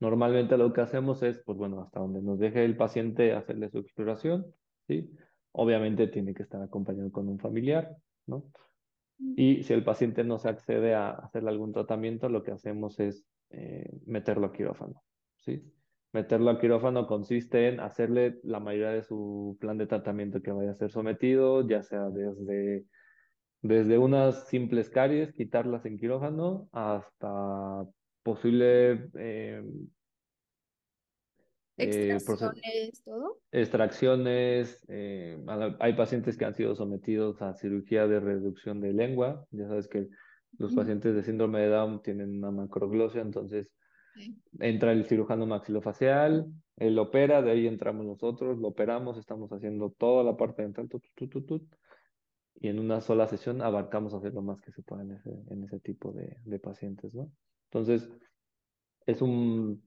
Normalmente lo que hacemos es, pues bueno, hasta donde nos deje el paciente hacerle su exploración, ¿sí? Obviamente tiene que estar acompañado con un familiar, ¿no? Y si el paciente no se accede a hacerle algún tratamiento, lo que hacemos es eh, meterlo a quirófano, ¿sí? Meterlo a quirófano consiste en hacerle la mayoría de su plan de tratamiento que vaya a ser sometido, ya sea desde, desde unas simples caries, quitarlas en quirófano, hasta posible eh, eh, Extracciones, todo. extracciones. eh, hay pacientes que han sido sometidos a cirugía de reducción de lengua. Ya sabes que los pacientes de síndrome de Down tienen una macroglosia, entonces entra el cirujano maxilofacial, él opera, de ahí entramos nosotros, lo operamos, estamos haciendo toda la parte dental, tut, tut, tut, tut, y en una sola sesión abarcamos hacer lo más que se pueda en ese, en ese tipo de, de pacientes, ¿no? Entonces, es un,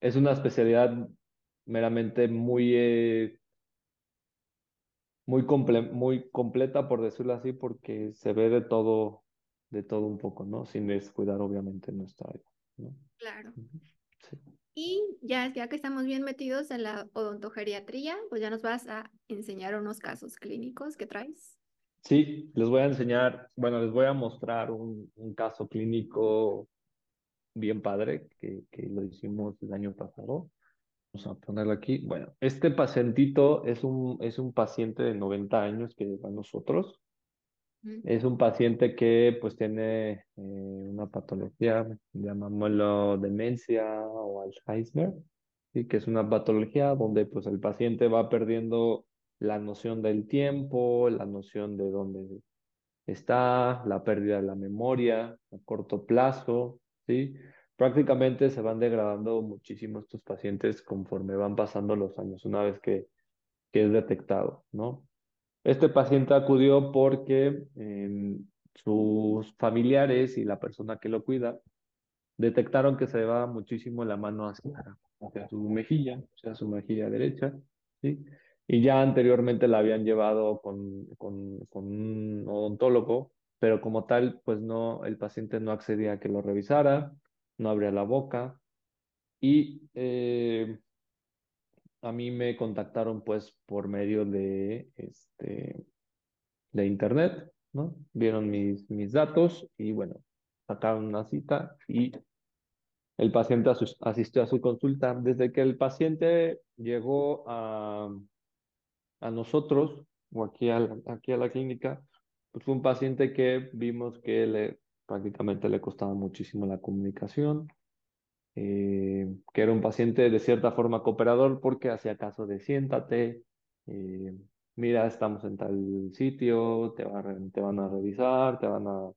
es una especialidad meramente muy, eh, muy, comple- muy completa, por decirlo así, porque se ve de todo, de todo un poco, ¿no? Sin descuidar obviamente nuestra área, ¿no? Claro. Sí. Y ya, ya que estamos bien metidos en la odontogeriatría, pues ya nos vas a enseñar unos casos clínicos que traes. Sí, les voy a enseñar, bueno, les voy a mostrar un, un caso clínico bien padre que, que lo hicimos el año pasado. Vamos a ponerlo aquí. Bueno, este pacientito es un, es un paciente de 90 años que llegó a nosotros. Es un paciente que pues tiene eh, una patología, llamámoslo demencia o Alzheimer, ¿sí? Que es una patología donde pues el paciente va perdiendo la noción del tiempo, la noción de dónde está, la pérdida de la memoria a corto plazo, ¿sí? Prácticamente se van degradando muchísimo estos pacientes conforme van pasando los años, una vez que, es detectado, ¿no? Este paciente acudió porque sus familiares y la persona que lo cuida detectaron que se va muchísimo la mano hacia, su mejilla, o sea, su mejilla derecha, ¿sí? Y ya anteriormente la habían llevado con, con un odontólogo, pero como tal, pues no, el paciente no accedía a que lo revisara, no abría la boca y eh, a mí me contactaron pues por medio de, este, de internet, ¿no? Vieron mis, mis datos y bueno, sacaron una cita y el paciente asistió a su consulta. Desde que el paciente llegó a, a nosotros o aquí a la, aquí a la clínica, pues fue un paciente que vimos que le, prácticamente le costaba muchísimo la comunicación, eh, que era un paciente de cierta forma cooperador porque hacía caso de siéntate, eh, mira, estamos en tal sitio, te, te van a revisar, te van a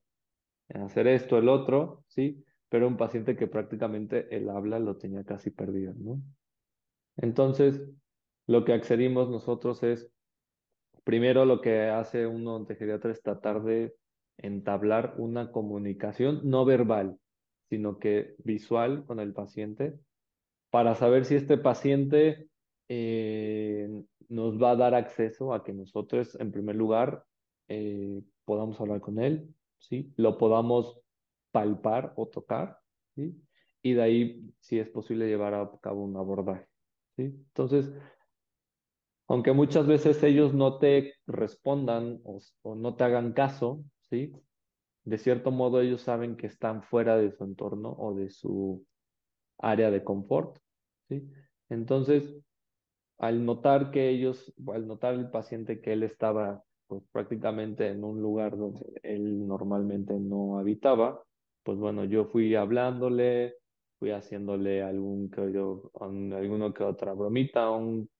hacer esto, el otro, ¿sí? Pero un paciente que prácticamente el habla lo tenía casi perdido, ¿no? Entonces, lo que accedimos nosotros es, primero lo que hace un odontogeriatra es tratar de entablar una comunicación no verbal, sino que visual con el paciente para saber si este paciente eh, nos va a dar acceso a que nosotros, en primer lugar, eh, podamos hablar con él, ¿sí? Lo podamos palpar o tocar, ¿sí? Y de ahí, si es posible, llevar a cabo un abordaje, ¿sí? Entonces, aunque muchas veces ellos no te respondan o, no te hagan caso, ¿sí? De cierto modo, ellos saben que están fuera de su entorno o de su área de confort, ¿sí? Entonces, al notar que ellos, al notar el paciente que él estaba pues, prácticamente en un lugar donde él normalmente no habitaba, pues bueno, yo fui hablándole, fui haciéndole algún que yo, un- alguno que otra bromita, un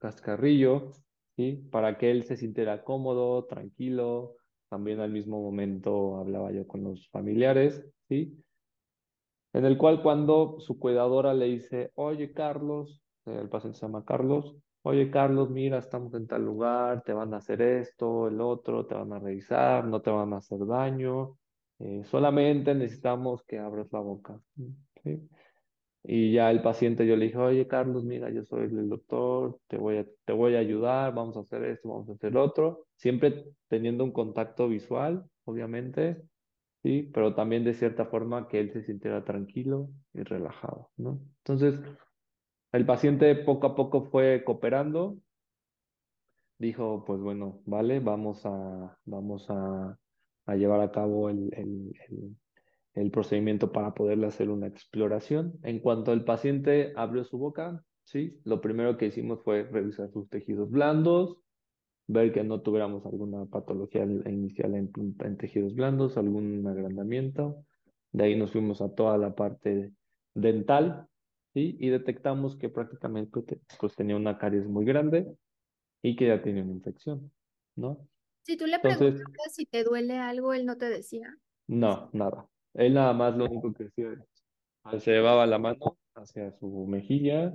cascarrillo, ¿sí? Para que él se sintiera cómodo, tranquilo. También al mismo momento hablaba yo con los familiares, ¿sí? en el cual cuando su cuidadora le dice, oye Carlos, el paciente se llama Carlos, oye Carlos, mira, estamos en tal lugar, te van a hacer esto, el otro, te van a revisar, no te van a hacer daño, eh, solamente necesitamos que abras la boca. ¿sí? Y ya el paciente yo le dije, oye Carlos, mira, yo soy el doctor, te voy a, te voy a ayudar, vamos a hacer esto, vamos a hacer otro, siempre teniendo un contacto visual, obviamente, ¿sí? Pero también de cierta forma que él se sintiera tranquilo y relajado, ¿no? Entonces, el paciente poco a poco fue cooperando, dijo, pues bueno, vale, vamos a, vamos a, llevar a cabo el, el procedimiento para poderle hacer una exploración. En cuanto el paciente abrió su boca, ¿sí? Lo primero que hicimos fue revisar sus tejidos blandos, ver que no tuviéramos alguna patología in- inicial en, en tejidos blandos, algún agrandamiento. De ahí nos fuimos a toda la parte dental, ¿sí? Y detectamos que prácticamente te- pues, tenía una caries muy grande y que ya tenía una infección, ¿no? Si tú le Entonces, preguntabas si te duele algo, él no te decía. no, nada. Él nada más lo único que hacía es, se llevaba la mano hacia su mejilla,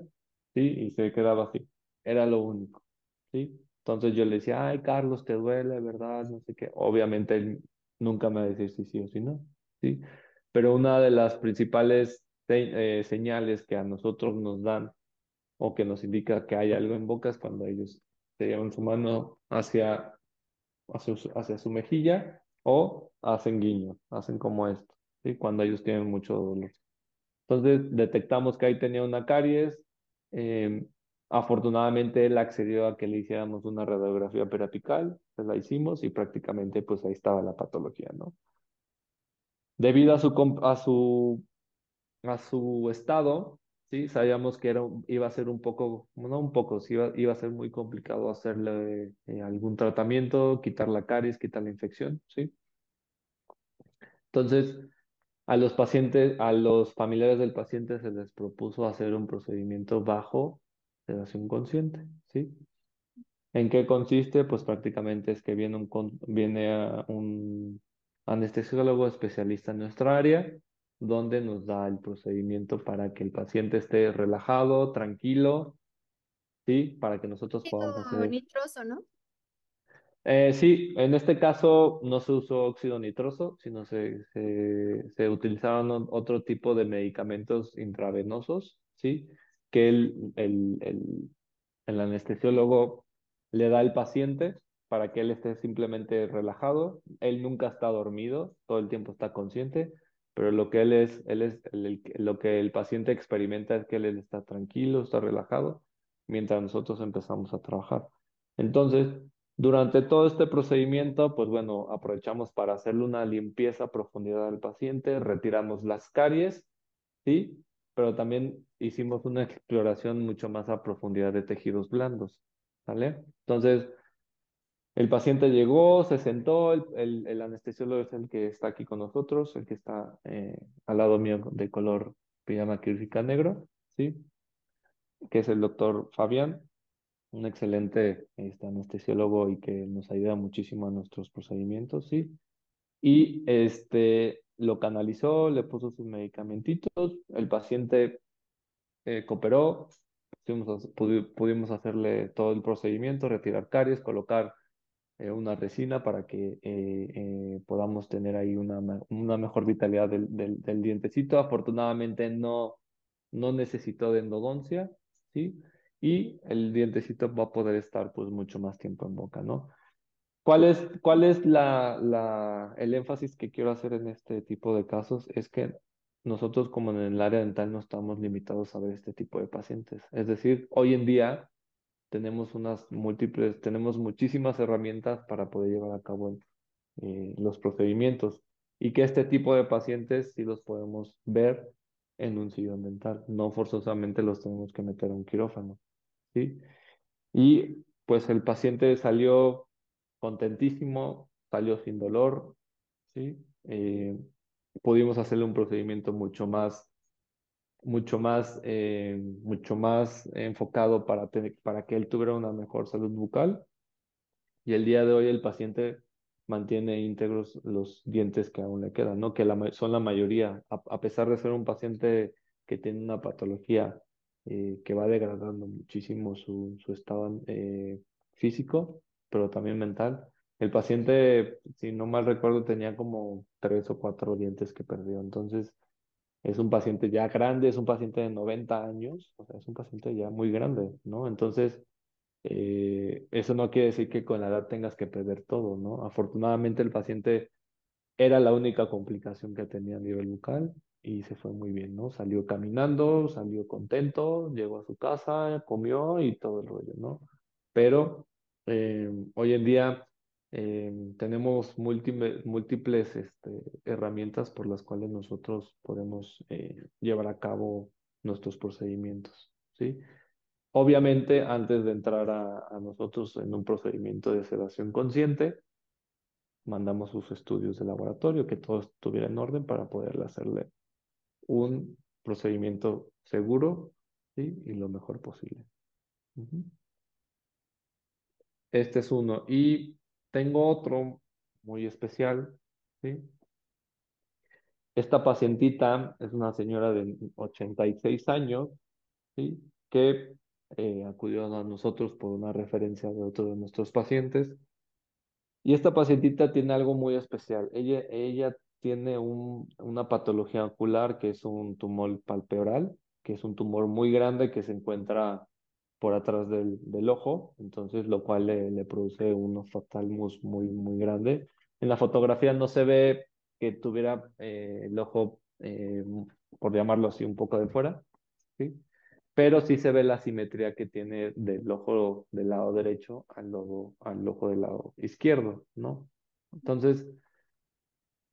¿sí? Y se quedaba así. Era lo único. ¿sí? Entonces yo le decía, ay, Carlos, te duele, ¿verdad? No sé qué. Obviamente él nunca me va a si sí o si no, ¿sí? Pero una de las principales eh, señales que a nosotros nos dan o que nos indica que hay algo en boca es cuando ellos se llevan su mano hacia, hacia su mejilla o hacen guiño, hacen como esto, Cuando ellos tienen mucho dolor. Entonces detectamos que ahí tenía una caries. eh, afortunadamente él accedió a que le hiciéramos una radiografía periapical, pues la hicimos y prácticamente pues ahí estaba la patología, ¿no? Debido a su, a su, a su estado, sí, sabíamos que era, iba a ser un poco, no un poco, sí, iba, iba a ser muy complicado hacerle eh, algún tratamiento, quitar la caries, quitar la infección, sí. Entonces, A los pacientes, a los familiares del paciente se les propuso hacer un procedimiento bajo sedación consciente, ¿sí? ¿En qué consiste? Pues prácticamente es que viene un, viene un anestesiólogo especialista en nuestra área, donde nos da el procedimiento para que el paciente esté relajado, tranquilo, ¿sí? Para que nosotros podamos hacer nitroso, ¿no? Eh, sí, en este caso no se usó óxido nitroso, sino se, se, se utilizaron otro tipo de medicamentos intravenosos, ¿sí? Que el, el, el, el anestesiólogo le da al paciente para que él esté simplemente relajado. Él nunca está dormido, todo el tiempo está consciente, pero lo que él es, él es lo que el paciente experimenta es que él está tranquilo, está relajado, mientras nosotros empezamos a trabajar. Entonces, durante todo este procedimiento, pues bueno, aprovechamos para hacerle una limpieza a profundidad al paciente, retiramos las caries, ¿sí? Pero también hicimos una exploración mucho más a profundidad de tejidos blandos, ¿vale? Entonces, el paciente llegó, se sentó, el, anestesiólogo es el que está aquí con nosotros, el que está eh, al lado mío de color pijama quirúrgica negro, ¿sí? Que es el doctor Fabián un excelente este, anestesiólogo y que nos ayuda muchísimo a nuestros procedimientos, ¿sí? Y este, lo canalizó, le puso sus medicamentitos, el paciente eh, cooperó, pudimos, pudimos hacerle todo el procedimiento, retirar caries, colocar eh, una resina para que eh, eh, podamos tener ahí una, una mejor vitalidad del, del, del dientecito. Afortunadamente no, no necesitó de endodoncia, ¿sí? Y el dientecito va a poder estar pues mucho más tiempo en boca, ¿no? ¿Cuál es, cuál es la, la, el énfasis que quiero hacer en este tipo de casos? Es que nosotros como en el área dental no estamos limitados a ver este tipo de pacientes. Es decir, hoy en día tenemos unas múltiples, tenemos muchísimas herramientas para poder llevar a cabo eh, los procedimientos y que este tipo de pacientes sí los podemos ver en un sillón dental, no forzosamente los tenemos que meter a un quirófano, Y pues el paciente salió contentísimo, salió sin dolor, ¿sí? Eh, pudimos hacerle un procedimiento mucho más mucho más, eh, mucho más enfocado para, tener- para que él tuviera una mejor salud bucal. Y el día de hoy el paciente mantiene íntegros los dientes que aún le quedan, ¿no? Que la son la mayoría, a, a pesar de ser un paciente que tiene una patología eh, que va degradando muchísimo su, su estado eh, físico, pero también mental. El paciente, si no mal recuerdo, tenía como tres o cuatro dientes que perdió. Entonces, es un paciente ya grande, es un paciente de 90 años, o sea, es un paciente ya muy grande, ¿no? Entonces, eh, eso no quiere decir que con la edad tengas que perder todo, ¿no? Afortunadamente el paciente era la única complicación que tenía a nivel bucal y se fue muy bien, ¿no? Salió caminando, salió contento, llegó a su casa, comió y todo el rollo, ¿no? Pero eh, hoy en día eh, tenemos múltiples, este, herramientas por las cuales nosotros podemos eh, llevar a cabo nuestros procedimientos, ¿sí? Obviamente, antes de entrar a, a nosotros en un procedimiento de sedación consciente, mandamos sus estudios de laboratorio, que todo estuviera en orden para poderle hacerle un procedimiento seguro, y lo mejor posible. Este es uno. Y tengo otro muy especial, ¿sí? Esta pacientita es una señora de 86 años, ¿sí? Que eh, acudió a nosotros por una referencia de otro de nuestros pacientes. Y esta pacientita tiene algo muy especial. Ella, ella tiene un, una patología ocular que es un tumor palpeoral, que es un tumor muy grande que se encuentra por atrás del, ojo, entonces lo cual le, le produce un oftalmus muy, muy grande en la fotografía no se ve que tuviera eh, el ojo, eh, por llamarlo así, un poco de fuera, ¿sí? Pero sí se ve la simetría que tiene del ojo del lado derecho al ojo, al ojo del lado izquierdo, ¿no? Entonces,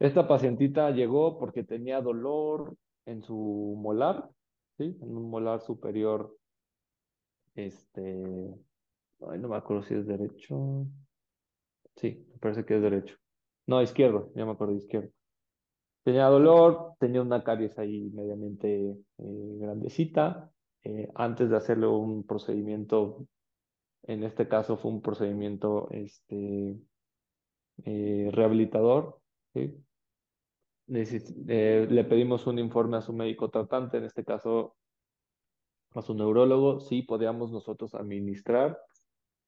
esta pacientita llegó porque tenía dolor en su molar, ¿sí? En un molar superior, este, ay, no me acuerdo si es derecho. Sí, me parece que es derecho. No, izquierdo, ya me acuerdo, izquierdo. Tenía dolor, tenía una caries ahí medianamente eh, grandecita. Eh, antes de hacerle un procedimiento, en este caso fue un procedimiento este, eh, rehabilitador, ¿sí? Le pedimos un informe a su médico tratante, en este caso a su neurólogo, si podíamos nosotros administrar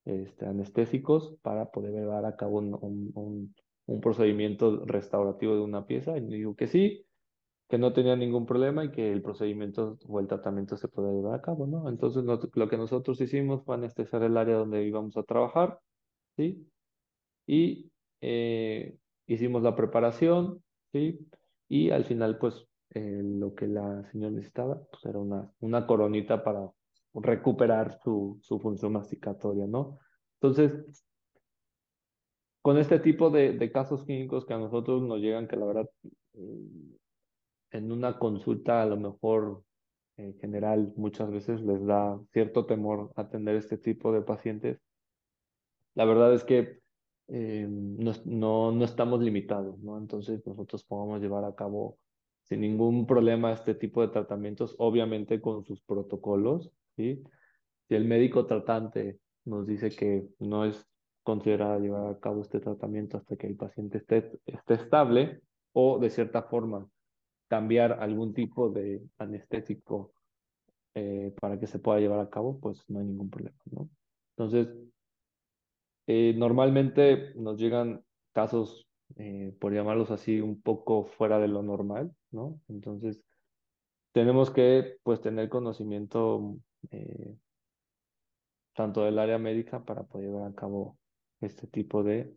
este, anestésicos para poder llevar a cabo un, un, un, procedimiento restaurativo de una pieza. Y digo que sí, que no tenía ningún problema y que el procedimiento o el tratamiento se podía llevar a cabo, ¿no? Entonces lo que nosotros hicimos fue anestesiar el área donde íbamos a trabajar, ¿sí? Y eh, hicimos la preparación, ¿sí? Y al final, pues, eh, lo que la señora necesitaba, pues era una, una coronita para recuperar su, su función masticatoria, ¿no? Entonces, con este tipo de, casos clínicos que a nosotros nos llegan, que la verdad, eh, en una consulta a lo mejor en general muchas veces les da cierto temor atender este tipo de pacientes, la verdad es que eh, no, no, no, estamos limitados, ¿no? Entonces nosotros podemos llevar a cabo sin ningún problema este tipo de tratamientos, obviamente con sus protocolos, ¿sí? Si el médico tratante nos dice que no es considerado llevar a cabo este tratamiento hasta que el paciente esté, esté estable o de cierta forma cambiar algún tipo de anestésico eh, para que se pueda llevar a cabo, pues no hay ningún problema, ¿no? Entonces, eh, normalmente nos llegan casos, eh, por llamarlos así, un poco fuera de lo normal, ¿no? Entonces, tenemos que, pues, tener conocimiento eh, tanto del área médica para poder llevar a cabo este tipo de,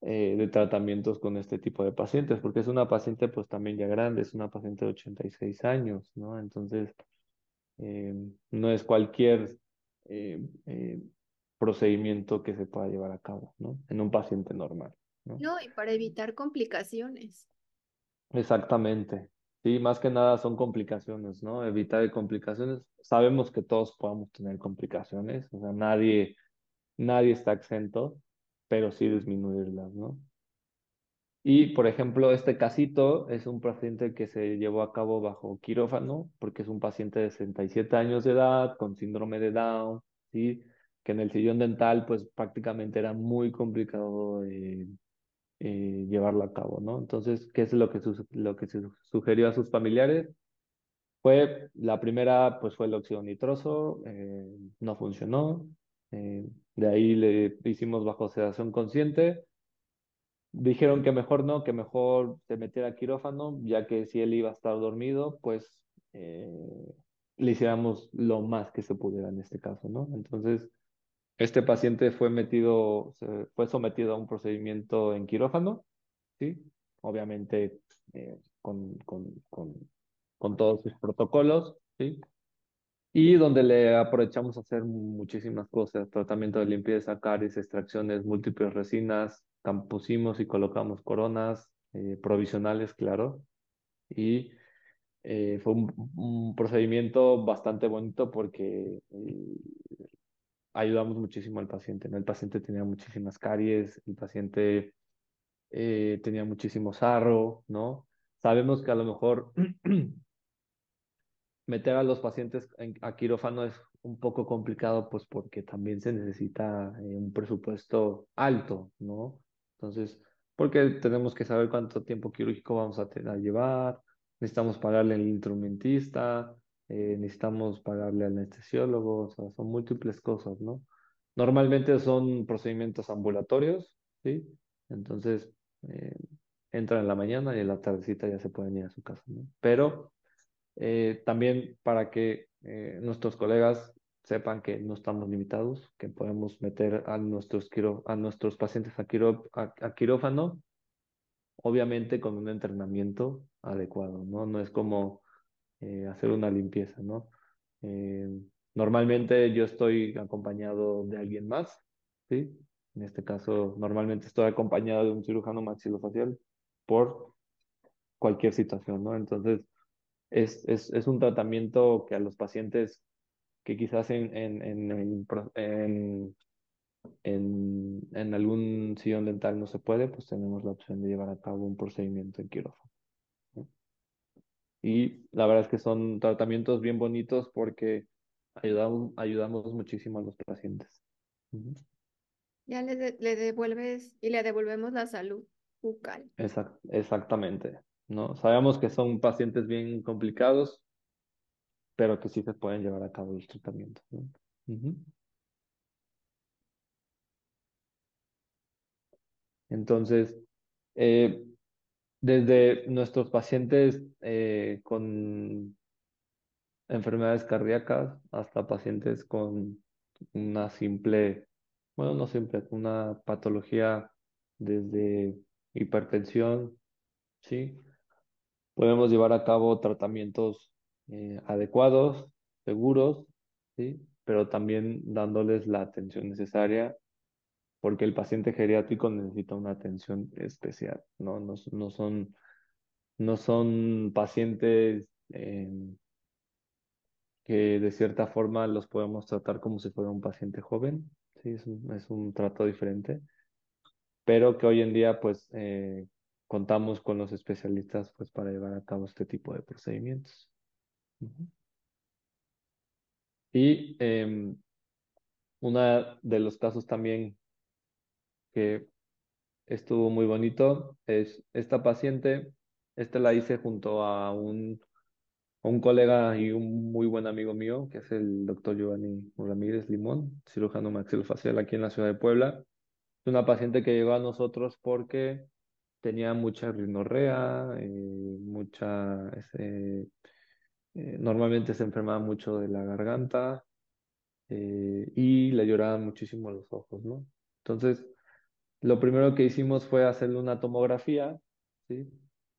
de tratamientos con este tipo de pacientes, porque es una paciente, pues, también ya grande, es una paciente de 86 años, ¿no? Entonces, no es cualquier procedimiento que se pueda llevar a cabo, ¿no? En un paciente normal, ¿no? No, y para evitar complicaciones. Exactamente. Sí, más que nada son complicaciones, ¿no? Evitar complicaciones. Sabemos que todos podamos tener complicaciones, o sea, nadie, nadie está exento, pero sí disminuirlas, ¿no? Y, por ejemplo, este casito es un paciente que se llevó a cabo bajo quirófano, porque es un paciente de 67 años de edad, con síndrome de Down, ¿sí? Que en el sillón dental pues prácticamente era muy complicado eh, eh, llevarlo a cabo, ¿no? Entonces, ¿qué es lo que, lo que se sugirió a sus familiares? Fue, la primera pues fue el óxido nitroso, eh, no funcionó, de ahí le hicimos bajo sedación consciente, dijeron que mejor no, que mejor se metiera quirófano, ya que si él iba a estar dormido, pues le hiciéramos lo más que se pudiera en este caso, ¿no? Entonces, este paciente fue metido, fue sometido a un procedimiento en quirófano, ¿sí? Obviamente eh, con, con, con, con, todos sus protocolos, ¿sí? Y donde le aprovechamos a hacer muchísimas cosas, tratamiento de limpieza, caries, extracciones, múltiples resinas, pusimos y colocamos coronas eh, provisionales, claro, y eh, fue un, un, procedimiento bastante bonito porque ayudamos muchísimo al paciente, ¿no? El paciente tenía muchísimas caries, el paciente eh, tenía muchísimo sarro, ¿no? Sabemos que a lo mejor meter a los pacientes en, a quirófano es un poco complicado, pues porque también se necesita eh, un presupuesto alto, ¿no? Entonces, porque tenemos que saber cuánto tiempo quirúrgico vamos a, a llevar, necesitamos pagarle al instrumentista, eh, necesitamos pagarle al anestesiólogo, o sea, son múltiples cosas, ¿no? Normalmente son procedimientos ambulatorios, ¿sí? Entonces, eh, entran en la mañana y en la tardecita ya se pueden ir a su casa, ¿no? Pero eh, también para que nuestros colegas sepan que no estamos limitados, que podemos meter a nuestros, quiro, a nuestros pacientes a, quiro, a, a quirófano, obviamente con un entrenamiento adecuado, ¿no? No es como eh, hacer una limpieza, ¿no? Eh, normalmente yo estoy acompañado de alguien más, ¿sí? En este caso, normalmente estoy acompañado de un cirujano maxilofacial por cualquier situación, ¿no? Entonces, es, es, es un tratamiento que a los pacientes que quizás en, en, en, en, en, en algún sillón dental no se puede, pues tenemos la opción de llevar a cabo un procedimiento en quirófano. Y la verdad es que son tratamientos bien bonitos porque ayudamos, ayudamos muchísimo a los pacientes. Ya le, de, le devuelves y le devolvemos la salud bucal. Exact, exactamente. ¿no? Sabemos que son pacientes bien complicados, pero que sí se pueden llevar a cabo los tratamientos. ¿no? Uh -huh. Entonces, eh, desde nuestros pacientes eh, con enfermedades cardíacas hasta pacientes con una simple, bueno, no simple, una patología desde hipertensión, ¿sí? Podemos llevar a cabo tratamientos eh, adecuados, seguros, ¿sí? Pero también dándoles la atención necesaria porque el paciente geriátrico necesita una atención especial, ¿no? No, no son, no son pacientes eh, que de cierta forma los podemos tratar como si fuera un paciente joven, ¿sí? Es un, es un trato diferente, pero que hoy en día pues eh, contamos con los especialistas pues para llevar a cabo este tipo de procedimientos. Uh -huh. Y eh, uno de los casos también que estuvo muy bonito es esta paciente, esta la hice junto a un, a un colega y un muy buen amigo mío, que es el doctor Giovanni Ramírez Limón, cirujano maxilofacial aquí en la ciudad de Puebla. Es una paciente que llegó a nosotros porque tenía mucha rinorrea, eh, mucha, eh, eh, normalmente se enfermaba mucho de la garganta y le lloraban muchísimo los ojos, ¿no? Entonces, lo primero que hicimos fue hacerle una tomografía.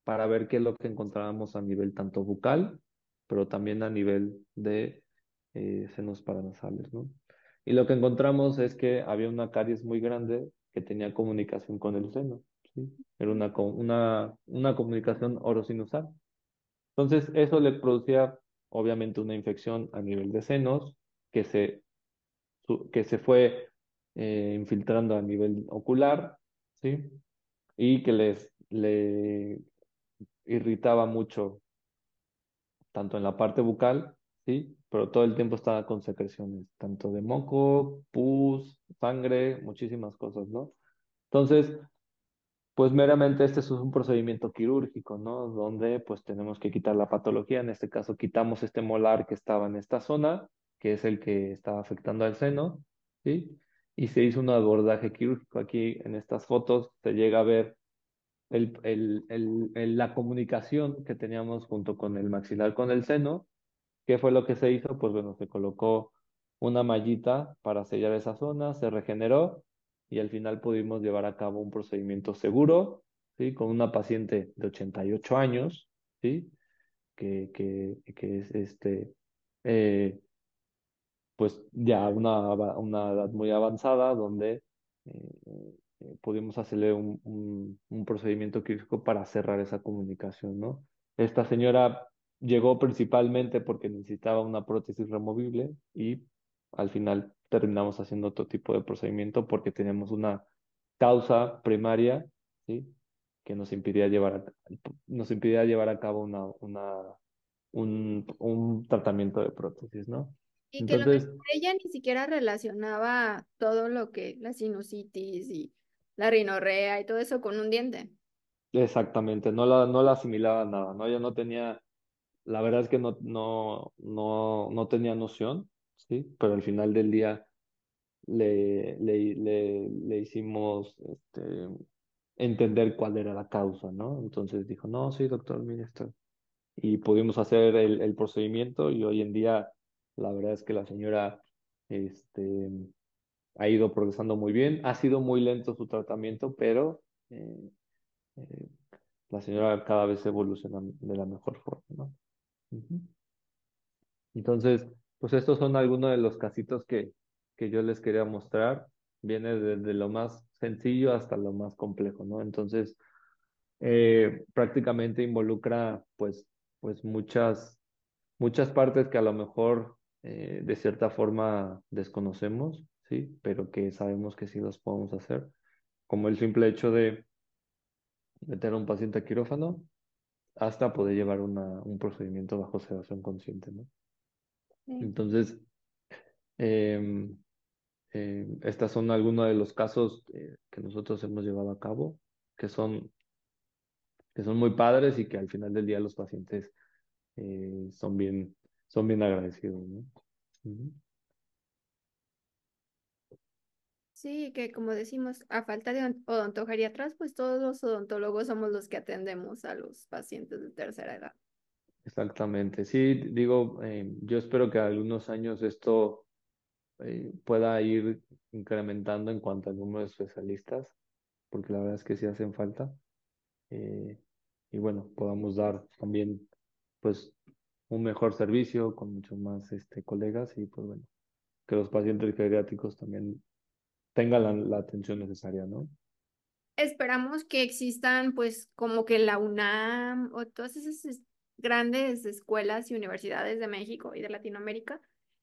Para ver qué es lo que encontrábamos a nivel tanto bucal, pero también a nivel de eh, senos paranasales, ¿no? Y lo que encontramos es que había una caries muy grande que tenía comunicación con el seno. Era una, una, una comunicación orosinusal. Entonces, eso le producía, obviamente, una infección a nivel de senos que se, que se fue eh, infiltrando a nivel ocular, ¿sí? Y que les le irritaba mucho, tanto en la parte bucal, ¿sí? Pero todo el tiempo estaba con secreciones, tanto de moco, pus, sangre, muchísimas cosas, ¿no? Entonces, pues meramente este es un procedimiento quirúrgico, ¿no? Donde pues tenemos que quitar la patología, en este caso quitamos este molar que estaba en esta zona, que es el que estaba afectando al seno, ¿sí? Y se hizo un abordaje quirúrgico. Aquí en estas fotos se llega a ver el, el, el, la comunicación que teníamos junto con el maxilar con el seno. ¿Qué fue lo que se hizo? Pues bueno, se colocó una mallita para sellar esa zona, se regeneró y al final pudimos llevar a cabo un procedimiento seguro, ¿sí? Con una paciente de 88 años, ¿sí? Que, que, que es este, eh, pues ya una, una edad muy avanzada donde eh, eh, pudimos hacerle un, un, un, procedimiento quirúrgico para cerrar esa comunicación, ¿no? Esta señora llegó principalmente porque necesitaba una prótesis removible y al final terminamos haciendo otro tipo de procedimiento porque tenemos una causa primaria, ¿sí? Que nos impidía llevar a, nos impidía llevar a cabo una, una, un, un tratamiento de prótesis, ¿no? Y que Entonces, lo ella ni siquiera relacionaba todo lo que la sinusitis y la rinorrea y todo eso con un diente. Exactamente, no la, no la asimilaba nada, ¿no? Ella no tenía, la verdad es que no, no, no, no tenía noción, ¿sí? Pero al final del día le, le, le, le hicimos este, entender cuál era la causa, ¿no? Entonces dijo, no, sí, doctor, mire esto. Y pudimos hacer el, el procedimiento y hoy en día la verdad es que la señora Este, ha ido progresando muy bien. Ha sido muy lento su tratamiento, pero eh, eh, la señora cada vez evoluciona de la mejor forma, ¿no? Entonces, pues estos son algunos de los casitos que, que yo les quería mostrar. Viene desde lo más sencillo hasta lo más complejo, ¿no? Entonces, eh, prácticamente involucra pues, pues muchas, muchas partes que a lo mejor eh, de cierta forma desconocemos, ¿sí? Pero que sabemos que sí los podemos hacer, como el simple hecho de meter a un paciente a quirófano hasta poder llevar una, un procedimiento bajo sedación consciente, ¿no? Sí. Entonces, em, eh, estos son algunos de los casos eh, que nosotros hemos llevado a cabo, que son, que son muy padres y que al final del día los pacientes eh, son bien, son bien agradecidos, ¿no? Ujú. Sí, que como decimos, a falta de on- odontogeriatras, pues todos los odontólogos somos los que atendemos a los pacientes de tercera edad. Exactamente. Sí, digo, eh, yo espero que algunos años esto eh, pueda ir incrementando en cuanto al número de especialistas, porque la verdad es que sí hacen falta. eh, y bueno, podamos dar también pues un mejor servicio con muchos más este, colegas y pues bueno, que los pacientes geriátricos también tengan la, la atención necesaria, ¿no? Esperamos que existan, pues, como que la UNAM o todas esas es- grandes escuelas y universidades de México y de Latinoamérica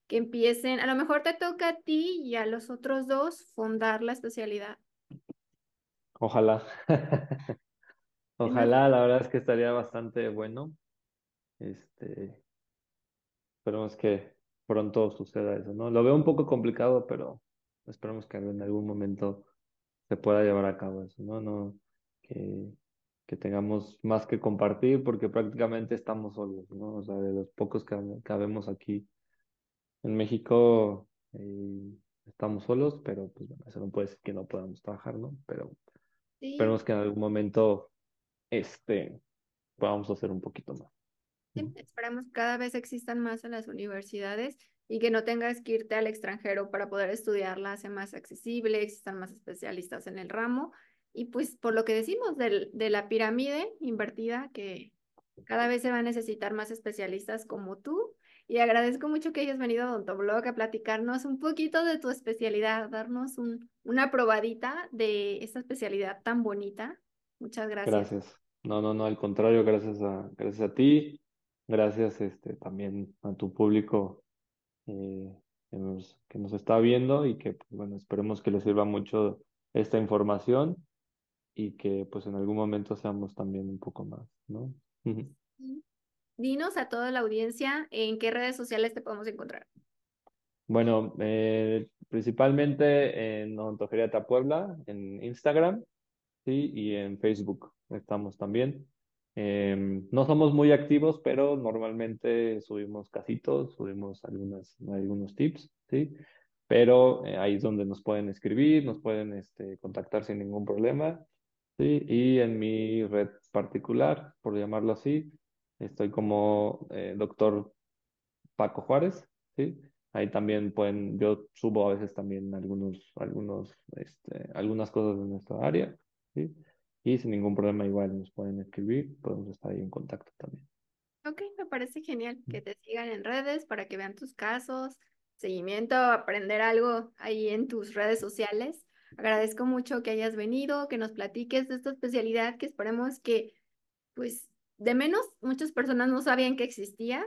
que empiecen, a lo mejor te toca a ti y a los otros dos fundar la especialidad. Ojalá. Ojalá, la verdad es que estaría bastante bueno. Este, esperemos que pronto suceda eso, ¿no? Lo veo un poco complicado, pero esperemos que en algún momento se pueda llevar a cabo eso, ¿no? No, que, que tengamos más que compartir porque prácticamente estamos solos, ¿no? O sea, de los pocos que habemos aquí en México, eh, estamos solos, pero pues bueno, eso no puede decir que no podamos trabajar, ¿no? Pero Sí, esperemos que en algún momento, este, podamos hacer un poquito más. Sí, esperamos que cada vez existan más en las universidades y que no tengas que irte al extranjero para poder estudiarla, sea más accesible, existan más especialistas en el ramo. Y pues por lo que decimos del- de la pirámide invertida, que cada vez se va a necesitar más especialistas como tú. Y agradezco mucho que hayas venido a Odontoblog a platicarnos un poquito de tu especialidad, darnos un, una probadita de esta especialidad tan bonita. Muchas gracias. Gracias. No, no, no, al contrario, gracias a, gracias a ti, gracias este, también a tu público eh, que nos, que nos está viendo y que, pues, bueno, esperemos que les sirva mucho esta información y que pues en algún momento seamos también un poco más, ¿no? Dinos a toda la audiencia en qué redes sociales te podemos encontrar. Bueno, eh, principalmente en Odontogeriatra Puebla, en Instagram, sí, y en Facebook estamos también. Em, no somos muy activos, pero normalmente subimos casitos, subimos algunas, algunos tips, sí. Pero eh, ahí es donde nos pueden escribir, nos pueden este, contactar sin ningún problema, sí. Y en mi red particular, por llamarlo así, estoy como eh, doctor Paco Juárez, ¿sí? Ahí también pueden, yo subo a veces también algunos, algunos, este, algunas cosas de nuestra área, ¿sí? Y sin ningún problema igual nos pueden escribir, podemos estar ahí en contacto también. Ok, me parece genial que te sigan en redes para que vean tus casos, seguimiento, aprender algo ahí en tus redes sociales. Agradezco mucho que hayas venido, que nos platiques de esta especialidad que esperemos que, pues, de menos muchas personas no sabían que existía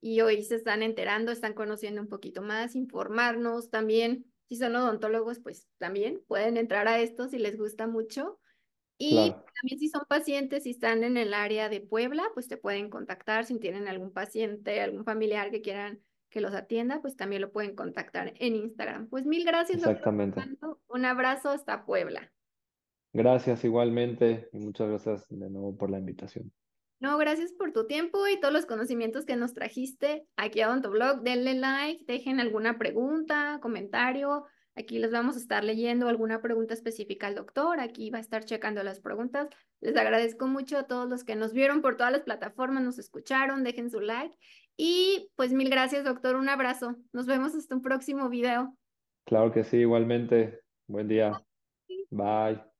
y hoy se están enterando, están conociendo un poquito más, informarnos también. Si son odontólogos, pues también pueden entrar a esto si les gusta mucho. Y Claro, también si son pacientes, si están en el área de Puebla, pues te pueden contactar. Si tienen algún paciente, algún familiar que quieran que los atienda, pues también lo pueden contactar en Instagram. Pues mil gracias, exactamente. Un abrazo hasta Puebla. Gracias igualmente y muchas gracias de nuevo por la invitación. No, gracias por tu tiempo y todos los conocimientos que nos trajiste aquí a Odontoblog. Denle like, dejen alguna pregunta, comentario. Aquí les vamos a estar leyendo alguna pregunta específica al doctor. Aquí va a estar checando las preguntas. Les agradezco mucho a todos los que nos vieron por todas las plataformas, nos escucharon. Dejen su like Y pues mil gracias, doctor. Un abrazo. Nos vemos hasta un próximo video. Claro que sí, igualmente. Buen día. Bye.